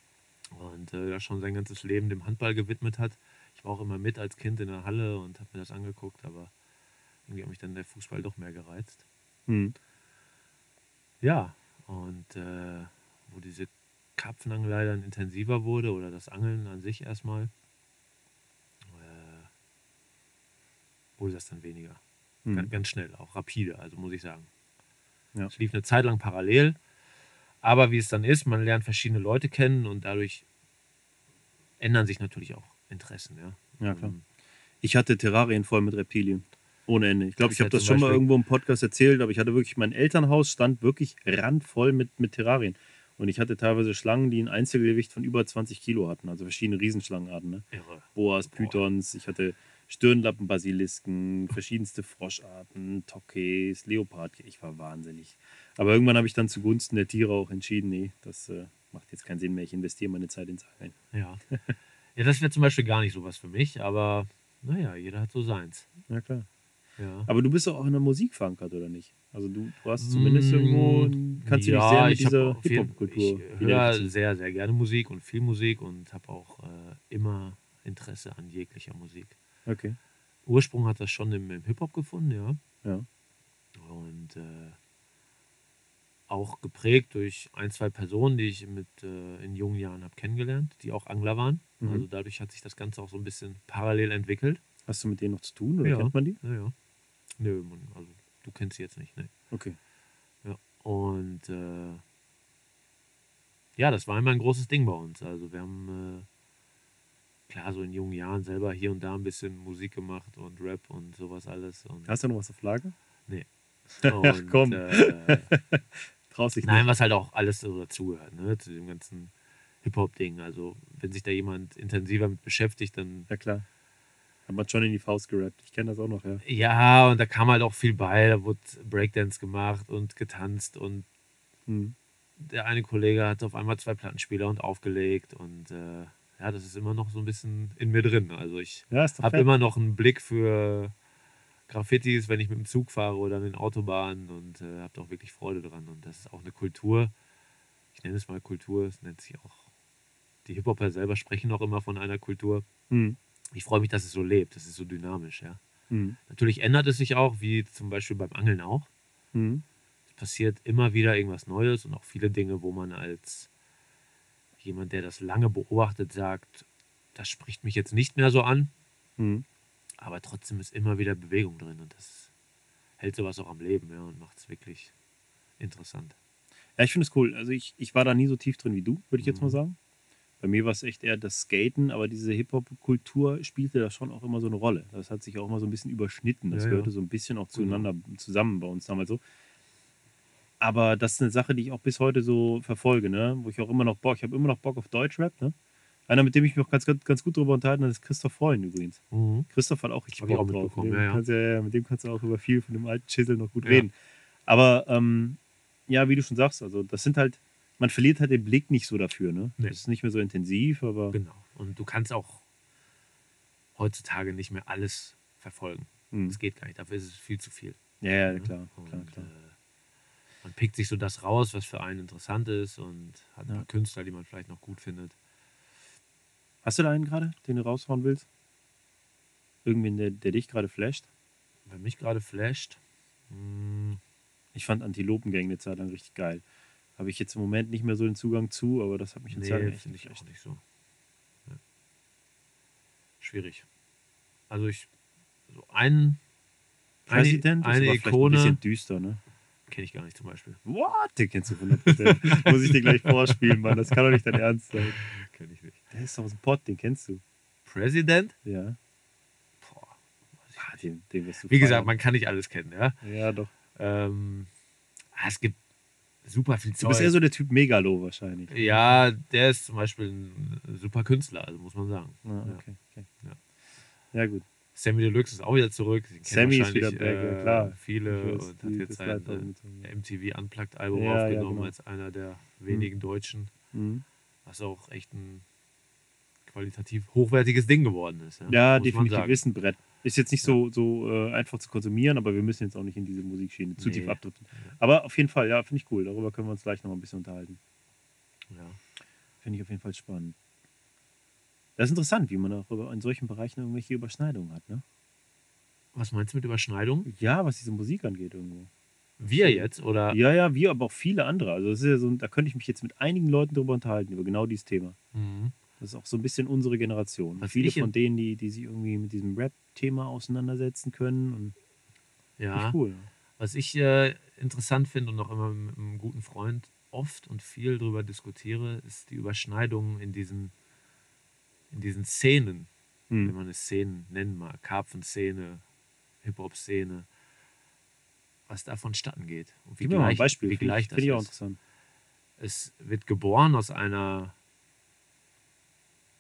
Und äh, ja schon sein ganzes Leben dem Handball gewidmet hat. Ich war auch immer mit als Kind in der Halle und habe mir das angeguckt, aber irgendwie hat mich dann der Fußball doch mehr gereizt. Hm. Ja, und äh, wo diese Karpfenangelei dann intensiver wurde oder das Angeln an sich erstmal, wurde das dann weniger. Hm. Ganz, ganz schnell, auch rapide, also muss ich sagen. Ja. Es lief eine Zeit lang parallel, aber wie es dann ist, man lernt verschiedene Leute kennen und dadurch ändern sich natürlich auch Interessen. Ja, Ja, klar. Ähm, Ich hatte Terrarien voll mit Reptilien. Ohne Ende. Ich glaube, ich habe das schon mal Beispiel- irgendwo im Podcast erzählt, aber ich hatte wirklich, mein Elternhaus stand wirklich randvoll mit, mit Terrarien. Und ich hatte teilweise Schlangen, die ein Einzelgewicht von über 20 Kilo hatten, also verschiedene Riesenschlangenarten. Ne? Boas. Pythons, ich hatte Stirnlappen-Basilisken, verschiedenste Froscharten, Tokes, Leopard. Ich war wahnsinnig. Aber irgendwann habe ich dann zugunsten der Tiere auch entschieden, nee, das äh, macht jetzt keinen Sinn mehr. Ich investiere meine Zeit ins Angeln. Ja. ja, das wäre zum Beispiel gar nicht sowas für mich, aber naja, jeder hat so seins. Ja, klar. Ja. Aber du bist doch auch in der Musik verankert, oder nicht? Also du, du hast zumindest irgendwo, kannst du dich Ja, sehr mit dieser Hip-Hop-Kultur höre identifizieren. sehr, sehr gerne Musik und viel Musik und habe auch äh, immer Interesse an jeglicher Musik. Okay. Ursprung hat das schon im, im Hip-Hop gefunden, ja. Ja. Und äh, auch geprägt durch ein, zwei Personen, die ich mit, äh, in jungen Jahren habe kennengelernt, die auch Angler waren. Mhm. Also dadurch hat sich das Ganze auch so ein bisschen parallel entwickelt. Hast du mit denen noch zu tun oder Ja. kennt man die? Ja, ja. Nö, man, also du kennst sie jetzt nicht, ne? Okay. Ja. Und äh, ja, das war immer ein großes Ding bei uns. Also wir haben äh, klar so in jungen Jahren selber hier und da ein bisschen Musik gemacht und Rap und sowas alles. Und, Hast du noch was auf Lager? und, komm. Äh, Traust dich nein, was halt auch alles so dazugehört, ne? Zu dem ganzen Hip-Hop-Ding. Also wenn sich da jemand intensiver mit beschäftigt, dann Ja klar. Hat man schon in die Faust gerappt. Ich kenne das auch noch, ja. ja, und da kam halt auch viel bei. Da wurde Breakdance gemacht und getanzt und Hm. der eine Kollege hat auf einmal zwei Plattenspieler und aufgelegt und äh, ja, das ist immer noch so ein bisschen in mir drin. Also ich Ja, habe immer noch einen Blick für Graffitis, wenn ich mit dem Zug fahre oder in den Autobahnen und äh, habe da auch wirklich Freude dran. Und das ist auch eine Kultur. Ich nenne es mal Kultur, es nennt sich auch. Die Hip-Hopper selber sprechen auch immer von einer Kultur. Hm. Ich freue mich, dass es so lebt, das ist so dynamisch, ja. Hm. Natürlich ändert es sich auch, wie zum Beispiel beim Angeln auch. Hm. Es passiert immer wieder irgendwas Neues und auch viele Dinge, wo man als jemand, der das lange beobachtet, sagt, das spricht mich jetzt nicht mehr so an, Hm. aber trotzdem ist immer wieder Bewegung drin und das hält sowas auch am Leben ja, und macht es wirklich interessant. Ja, ich finde es cool. Also ich, ich war da nie so tief drin wie du, würde ich jetzt Mhm. mal sagen. Bei mir war es echt eher das Skaten, aber diese Hip-Hop-Kultur spielte da schon auch immer so eine Rolle. Das hat sich auch immer so ein bisschen überschnitten. Das Ja, ja. gehörte so ein bisschen auch Genau. zueinander zusammen bei uns damals so. Aber das ist eine Sache, die ich auch bis heute so verfolge, ne? Wo ich auch immer noch Bock, ich habe immer noch Bock auf Deutschrap, ne? Einer, mit dem ich mich auch ganz, ganz, ganz gut drüber unterhalten habe, ist Christoph Freund übrigens. Christoph hat auch richtig Hab Bock auch drauf. Mit dem, ja, ja. Kannst, ja, mit dem kannst du auch über viel von dem alten Chisel noch gut Ja. reden. Aber ähm, ja, wie du schon sagst, also das sind halt, man verliert halt den Blick nicht so dafür, ne? Nee. Das ist nicht mehr so intensiv, aber Genau. Und du kannst auch heutzutage nicht mehr alles verfolgen. hm. Das geht gar nicht, dafür ist es viel zu viel. ja, ja, ne? klar, Und, klar, klar. Äh, man pickt sich so das raus, was für einen interessant ist und hat ein Ja. paar Künstler, die man vielleicht noch gut findet. Hast du da einen gerade, den du raushauen willst? Irgendwen, der, der dich gerade flasht? Wer mich gerade flasht, mh, Ich fand Antilopengang eine Zeit lang richtig geil. Habe ich jetzt im Moment nicht mehr so den Zugang zu, aber das hat mich eine Zeit lang nee, finde ich auch nicht so. Ja. Schwierig. Also ich, so ein, eine, President eine ist aber vielleicht ein Ikone bisschen düster, ne? Kenne ich gar nicht zum Beispiel. What? Den kennst du 100%. Muss ich dir gleich vorspielen, Mann. Das kann doch nicht dein Ernst sein. Kenne ich nicht. Der ist doch aus dem Pott, den kennst du. President? Ja. Boah. Ah, den, den wirst du Wie gesagt, feiern. man kann nicht alles kennen, ja. Ja, doch. Ähm, ah, es gibt super viel Du bist Zeug. eher so der Typ Megalo wahrscheinlich. Ja, der ist zum Beispiel ein super Künstler, also muss man sagen. Ah, Ja. okay, okay. Ja. Ja, gut. Sammy Deluxe ist auch wieder zurück. Den Sammy ist wieder back, ja, äh, klar. Viele weiß, und hat jetzt ein äh, ja. MTV Unplugged Album Ja, ja, aufgenommen genau. als einer der wenigen Deutschen, Mhm. was auch echt ein qualitativ hochwertiges Ding geworden ist. Ja, Ja, definitiv ist ein Brett. Ist jetzt nicht so, so äh, einfach zu konsumieren, aber wir müssen jetzt auch nicht in diese Musikschiene zu Nee. tief abdriften. Aber auf jeden Fall, ja, finde ich cool. Darüber können wir uns gleich noch ein bisschen unterhalten. Ja. Finde ich auf jeden Fall spannend. Das ist interessant, wie man auch in solchen Bereichen irgendwelche Überschneidungen hat, ne? Was meinst du mit Überschneidung? Ja, was diese Musik angeht irgendwo. Wir jetzt oder? Ja, ja, wir, aber auch viele andere. Also das ist ja so, da könnte ich mich jetzt mit einigen Leuten drüber unterhalten, über genau dieses Thema. Mhm. Das ist auch so ein bisschen unsere Generation. Was viele von denen, die, die sich irgendwie mit diesem Rap-Thema auseinandersetzen können. Und Ja. Cool. Was ich äh, interessant finde und auch immer mit einem guten Freund oft und viel darüber diskutiere, ist die Überschneidung in diesen, in diesen Szenen, wenn Hm. man es Szenen nennen mag, Karpfen-Szene, Hip-Hop-Szene, was da vonstatten geht. Und wie Gib mir mal ein gleich, Beispiel. wie gleich ich, das finde ich auch ist. interessant. Es wird geboren aus einer,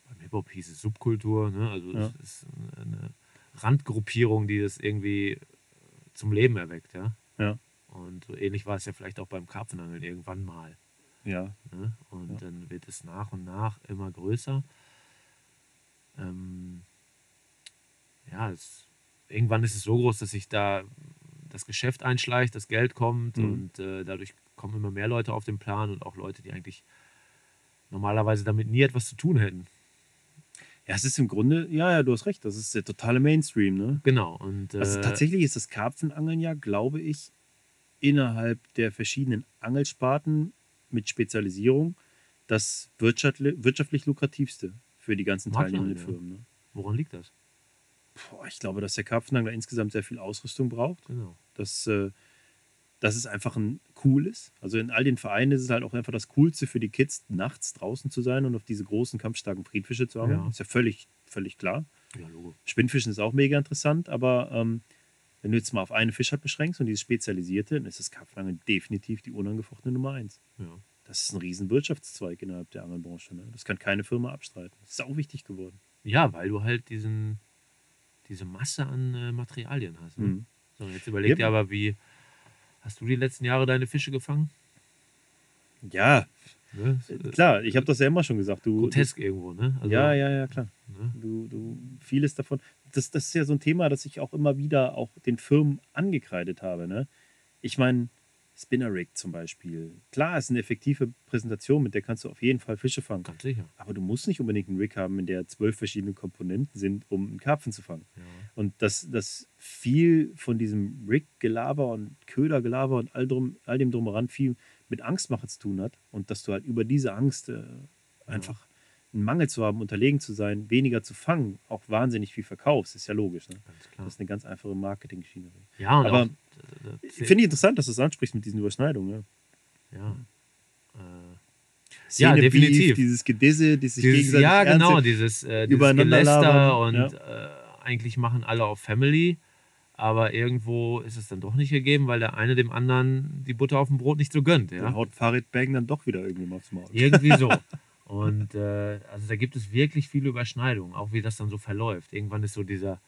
beim Hip-Hop hieß es Subkultur, ne? also Ja. es ist eine Randgruppierung, die das irgendwie zum Leben erweckt. Ja? Ja. Und so ähnlich war es ja vielleicht auch beim Karpfenangeln irgendwann mal. Ja. Ne? Und Ja. dann wird es nach und nach immer größer. Ähm, ja, es, irgendwann ist es so groß, dass sich da das Geschäft einschleicht, das Geld kommt Mhm. und äh, dadurch kommen immer mehr Leute auf den Plan und auch Leute, die eigentlich normalerweise damit nie etwas zu tun hätten. Ja, es ist im Grunde, ja, ja, du hast recht, das ist der totale Mainstream, ne? Genau. Und, äh, Also tatsächlich ist das Karpfenangeln ja, glaube ich, innerhalb der verschiedenen Angelsparten mit Spezialisierung das wirtschaftlich, wirtschaftlich lukrativste für die ganzen teilnehmenden. Firmen. Ne? Woran liegt das? Boah, ich glaube, dass der Karpfenangler insgesamt sehr viel Ausrüstung braucht. Genau. dass, äh, dass es einfach ein cool ist. Also in all den Vereinen ist es halt auch einfach das Coolste für die Kids, nachts draußen zu sein und auf diese großen, kampfstarken Friedfische zu angeln. Ja. Ist ja völlig, völlig klar. Ja, Logo. Spinnfischen ist auch mega interessant, aber ähm, wenn du jetzt mal auf eine Fischart beschränkst und dieses Spezialisierte, dann ist das Karpfenangeln definitiv die unangefochtene Nummer eins. Ja. Das ist ein riesen Wirtschaftszweig innerhalb der Angelbranche. Ne? Das kann keine Firma abstreiten. Das ist auch wichtig geworden. ja, weil du halt diesen, diese Masse an äh, Materialien hast. Ne? Mhm. So, jetzt überleg Ja. dir aber, wie hast du die letzten Jahre deine Fische gefangen? Ja, Ne? äh, klar, ich habe das ja immer schon gesagt. Du, Grotesk irgendwo, ne? du, ja, ja, ja, klar. Ne? Du, du, vieles davon. Das, das ist ja so ein Thema, das ich auch immer wieder auch den Firmen angekreidet habe. Ne? Ich meine, Spinner Rig zum Beispiel. Klar, ist eine effektive Präsentation, mit der kannst du auf jeden Fall Fische fangen. Ganz sicher. Aber du musst nicht unbedingt einen Rig haben, in der zwölf verschiedene Komponenten sind, um einen Karpfen zu fangen. Ja. Und dass das viel von diesem Rig-Gelaber und Ködergelaber und all, drum, all dem drumheran viel mit Angstmache zu tun hat und dass du halt über diese Angst äh, einfach einen Mangel zu haben, unterlegen zu sein, weniger zu fangen, auch wahnsinnig viel verkaufst, ist ja logisch. Ne? Ganz klar. Das ist eine ganz einfache Marketing-Schiene. Ja, und Aber auch, äh, äh, Finde ich interessant, dass du es ansprichst mit diesen Überschneidungen. Ja. ja. Äh, Szene definitiv. Beef, dieses Gedisse, dieses Dieses, gegenseitig ja, genau, dieses, äh, dieses Geläster und äh, eigentlich machen alle auf Family, aber irgendwo ist es dann doch nicht gegeben, weil der eine dem anderen die Butter auf dem Brot nicht so gönnt. Dann Ja? haut Farid Bang dann doch wieder irgendjemand aufs Maul. Irgendwie so. Und äh, also da gibt es wirklich viele Überschneidungen, auch wie das dann so verläuft. Irgendwann ist so dieser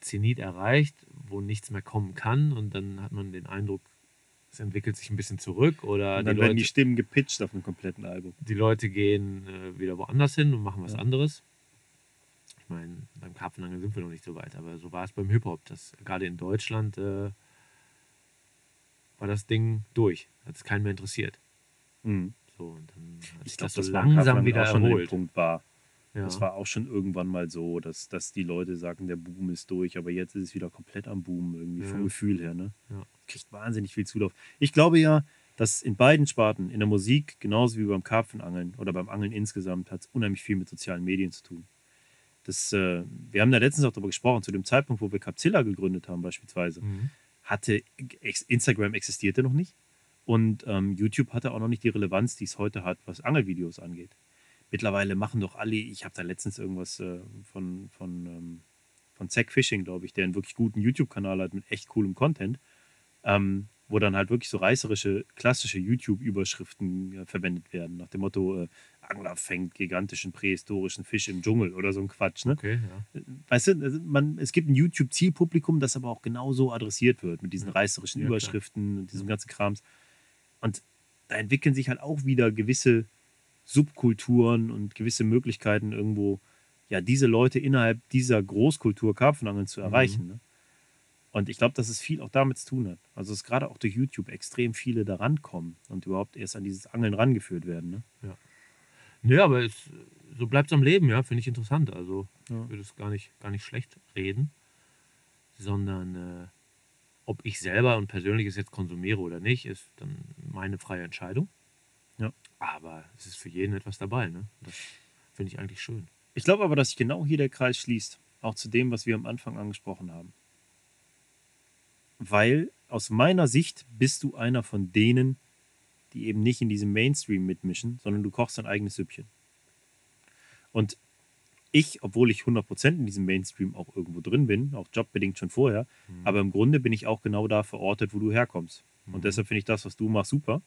Zenit erreicht, wo nichts mehr kommen kann und dann hat man den Eindruck, es entwickelt sich ein bisschen zurück oder Und die dann Leute, werden die Stimmen gepitcht auf einem kompletten Album. die Leute gehen äh, wieder woanders hin und machen was Ja. anderes. Ich meine, beim Karpfenangeln sind wir noch nicht so weit, aber so war es beim Hip-Hop. Das gerade in Deutschland äh, war das Ding durch. Hat es keinen mehr interessiert. Mhm. So, und dann hat Ich sich glaube, das so langsam wieder auch schon ein. Punkt war. Ja. Das war auch schon irgendwann mal so, dass, dass die Leute sagen, der Boom ist durch, aber jetzt ist es wieder komplett am Boom, irgendwie Ja. vom Gefühl her. Ne? Ja. Kriegt wahnsinnig viel Zulauf. Ich glaube ja, dass in beiden Sparten, in der Musik genauso wie beim Karpfenangeln oder beim Angeln insgesamt, hat es unheimlich viel mit sozialen Medien zu tun. Das, äh, wir haben da letztens auch darüber gesprochen, zu dem Zeitpunkt, wo wir Capzilla gegründet haben beispielsweise, Mhm. hatte Instagram existierte noch nicht und ähm, YouTube hatte auch noch nicht die Relevanz, die es heute hat, was Angelvideos angeht. Mittlerweile machen doch alle, ich habe da letztens irgendwas äh, von, von, ähm, von Zack Fishing, glaube ich, der einen wirklich guten YouTube-Kanal hat mit echt coolem Content, ähm, wo dann halt wirklich so reißerische, klassische YouTube-Überschriften äh, verwendet werden, nach dem Motto, äh, Angler fängt gigantischen prähistorischen Fisch im Dschungel oder so ein Quatsch. Ne? Okay, ja. Weißt du, also man, es gibt ein YouTube-Zielpublikum, das aber auch genau so adressiert wird, mit diesen reißerischen Ja, klar. Überschriften und diesem ganzen Krams. Und da entwickeln sich halt auch wieder gewisse Subkulturen und gewisse Möglichkeiten, irgendwo, ja, diese Leute innerhalb dieser Großkultur Karpfenangeln zu erreichen. Ne? Und ich glaube, dass es viel auch damit zu tun hat. Also, dass gerade auch durch YouTube extrem viele da rankommen und überhaupt erst an dieses Angeln rangeführt werden. Ne? Nö, aber es, so bleibt es am Leben, ja, finde ich interessant. Also Ja. ich würde es gar nicht, gar nicht schlecht reden, sondern äh, ob ich selber und persönlich es jetzt konsumiere oder nicht, ist dann meine freie Entscheidung. Ja. Aber es ist für jeden etwas dabei, ne? Das finde ich eigentlich schön. Ich glaube aber, dass sich genau hier der Kreis schließt, auch zu dem, was wir am Anfang angesprochen haben. Weil aus meiner Sicht bist du einer von denen, die eben nicht in diesem Mainstream mitmischen, sondern du kochst dein eigenes Süppchen. Und ich, obwohl ich 100% in diesem Mainstream auch irgendwo drin bin, auch jobbedingt schon vorher, Mhm. aber im Grunde bin ich auch genau da verortet, wo du herkommst. Mhm. Und deshalb finde ich das, was du machst, super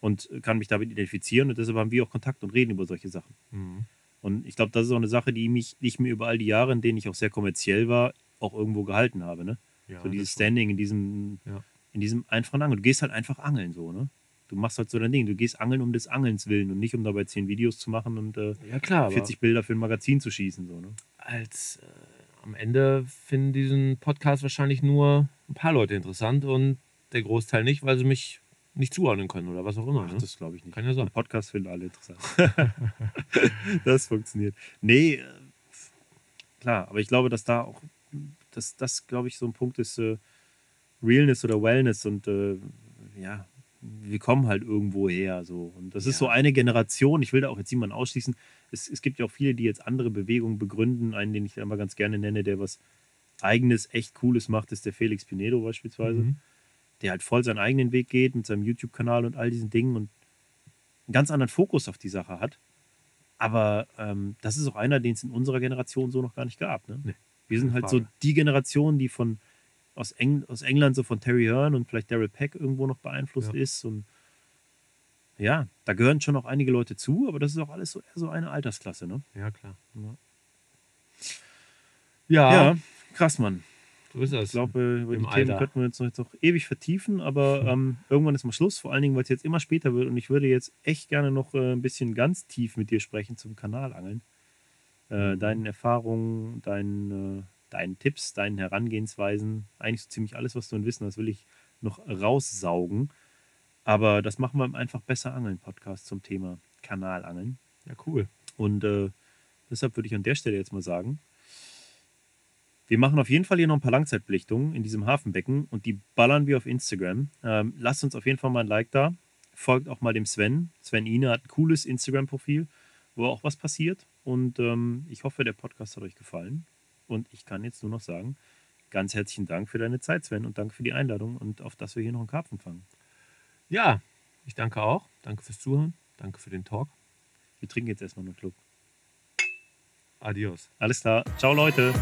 und kann mich damit identifizieren und deshalb haben wir auch Kontakt und reden über solche Sachen. Mhm. Und ich glaube, das ist auch eine Sache, die, mich, die ich mir über all die Jahre, in denen ich auch sehr kommerziell war, auch irgendwo gehalten habe. Ne? Ja, so dieses Standing in diesem, Ja. in diesem einfachen Angeln. Du gehst halt einfach angeln so, ne? Du machst halt so dein Ding. Du gehst angeln um des Angelns willen und nicht um dabei zehn Videos zu machen und äh, Ja, klar, aber 40 Bilder für ein Magazin zu schießen. So, ne? als äh, am Ende finden diesen Podcast wahrscheinlich nur ein paar Leute interessant und der Großteil nicht, weil sie mich nicht zuordnen können oder was auch immer. Ach, Ne? das glaube ich nicht. Kann ja sein. Ein Podcast finden alle interessant. das funktioniert. Nee, äh, klar, aber ich glaube, dass da auch, dass das, glaube ich, so ein Punkt ist, äh, Realness oder Wellness und äh, ja, wir kommen halt irgendwo her. So. Und das ist Ja. so eine Generation, ich will da auch jetzt niemanden ausschließen. Es, es gibt ja auch viele, die jetzt andere Bewegungen begründen. Einen, den ich immer ganz gerne nenne, der was eigenes, echt Cooles macht, ist der Felix Pinedo beispielsweise. Mhm. Der halt voll seinen eigenen Weg geht mit seinem YouTube-Kanal und all diesen Dingen und einen ganz anderen Fokus auf die Sache hat. Aber ähm, das ist auch einer, den es in unserer Generation so noch gar nicht gab. Ne? Nee, Wir sind halt so Frage. die Generation, die von aus, Eng aus England so von Terry Hearn und vielleicht Daryl Peck irgendwo noch beeinflusst Ja. ist. Und ja, da gehören schon noch einige Leute zu, aber das ist auch alles so eher so eine Altersklasse. Ne? Ja, klar. Ja. Ja, krass, Mann. so ist das. Ich glaube, über die Im Themen Alter. könnten wir uns noch, jetzt noch ewig vertiefen, aber ähm, irgendwann ist mal Schluss, vor allen Dingen, weil es jetzt immer später wird und ich würde jetzt echt gerne noch äh, ein bisschen ganz tief mit dir sprechen zum Kanalangeln. Äh, Mhm. Deinen Erfahrungen, deinen, äh, deinen Tipps, deinen Herangehensweisen, eigentlich so ziemlich alles, was du in Wissen hast, will ich noch raussaugen. Aber das machen wir im Einfach besser Angeln Podcast zum Thema Kanalangeln. ja, cool. Und äh, deshalb würde ich an der Stelle jetzt mal sagen, wir machen auf jeden Fall hier noch ein paar Langzeitbelichtungen in diesem Hafenbecken und die ballern wir auf Instagram. Ähm, lasst uns auf jeden Fall mal ein Like da. Folgt auch mal dem Sven. Sven Ine hat ein cooles Instagram-Profil, wo auch was passiert. Und ähm, ich hoffe, der Podcast hat euch gefallen. Und ich kann jetzt nur noch sagen, ganz herzlichen Dank für deine Zeit, Sven, und danke für die Einladung und auf dass wir hier noch einen Karpfen fangen. Ja, ich danke auch. Danke fürs Zuhören. Danke für den Talk. Wir trinken jetzt erstmal einen Schluck. Adios. Alles klar. Ciao, Leute.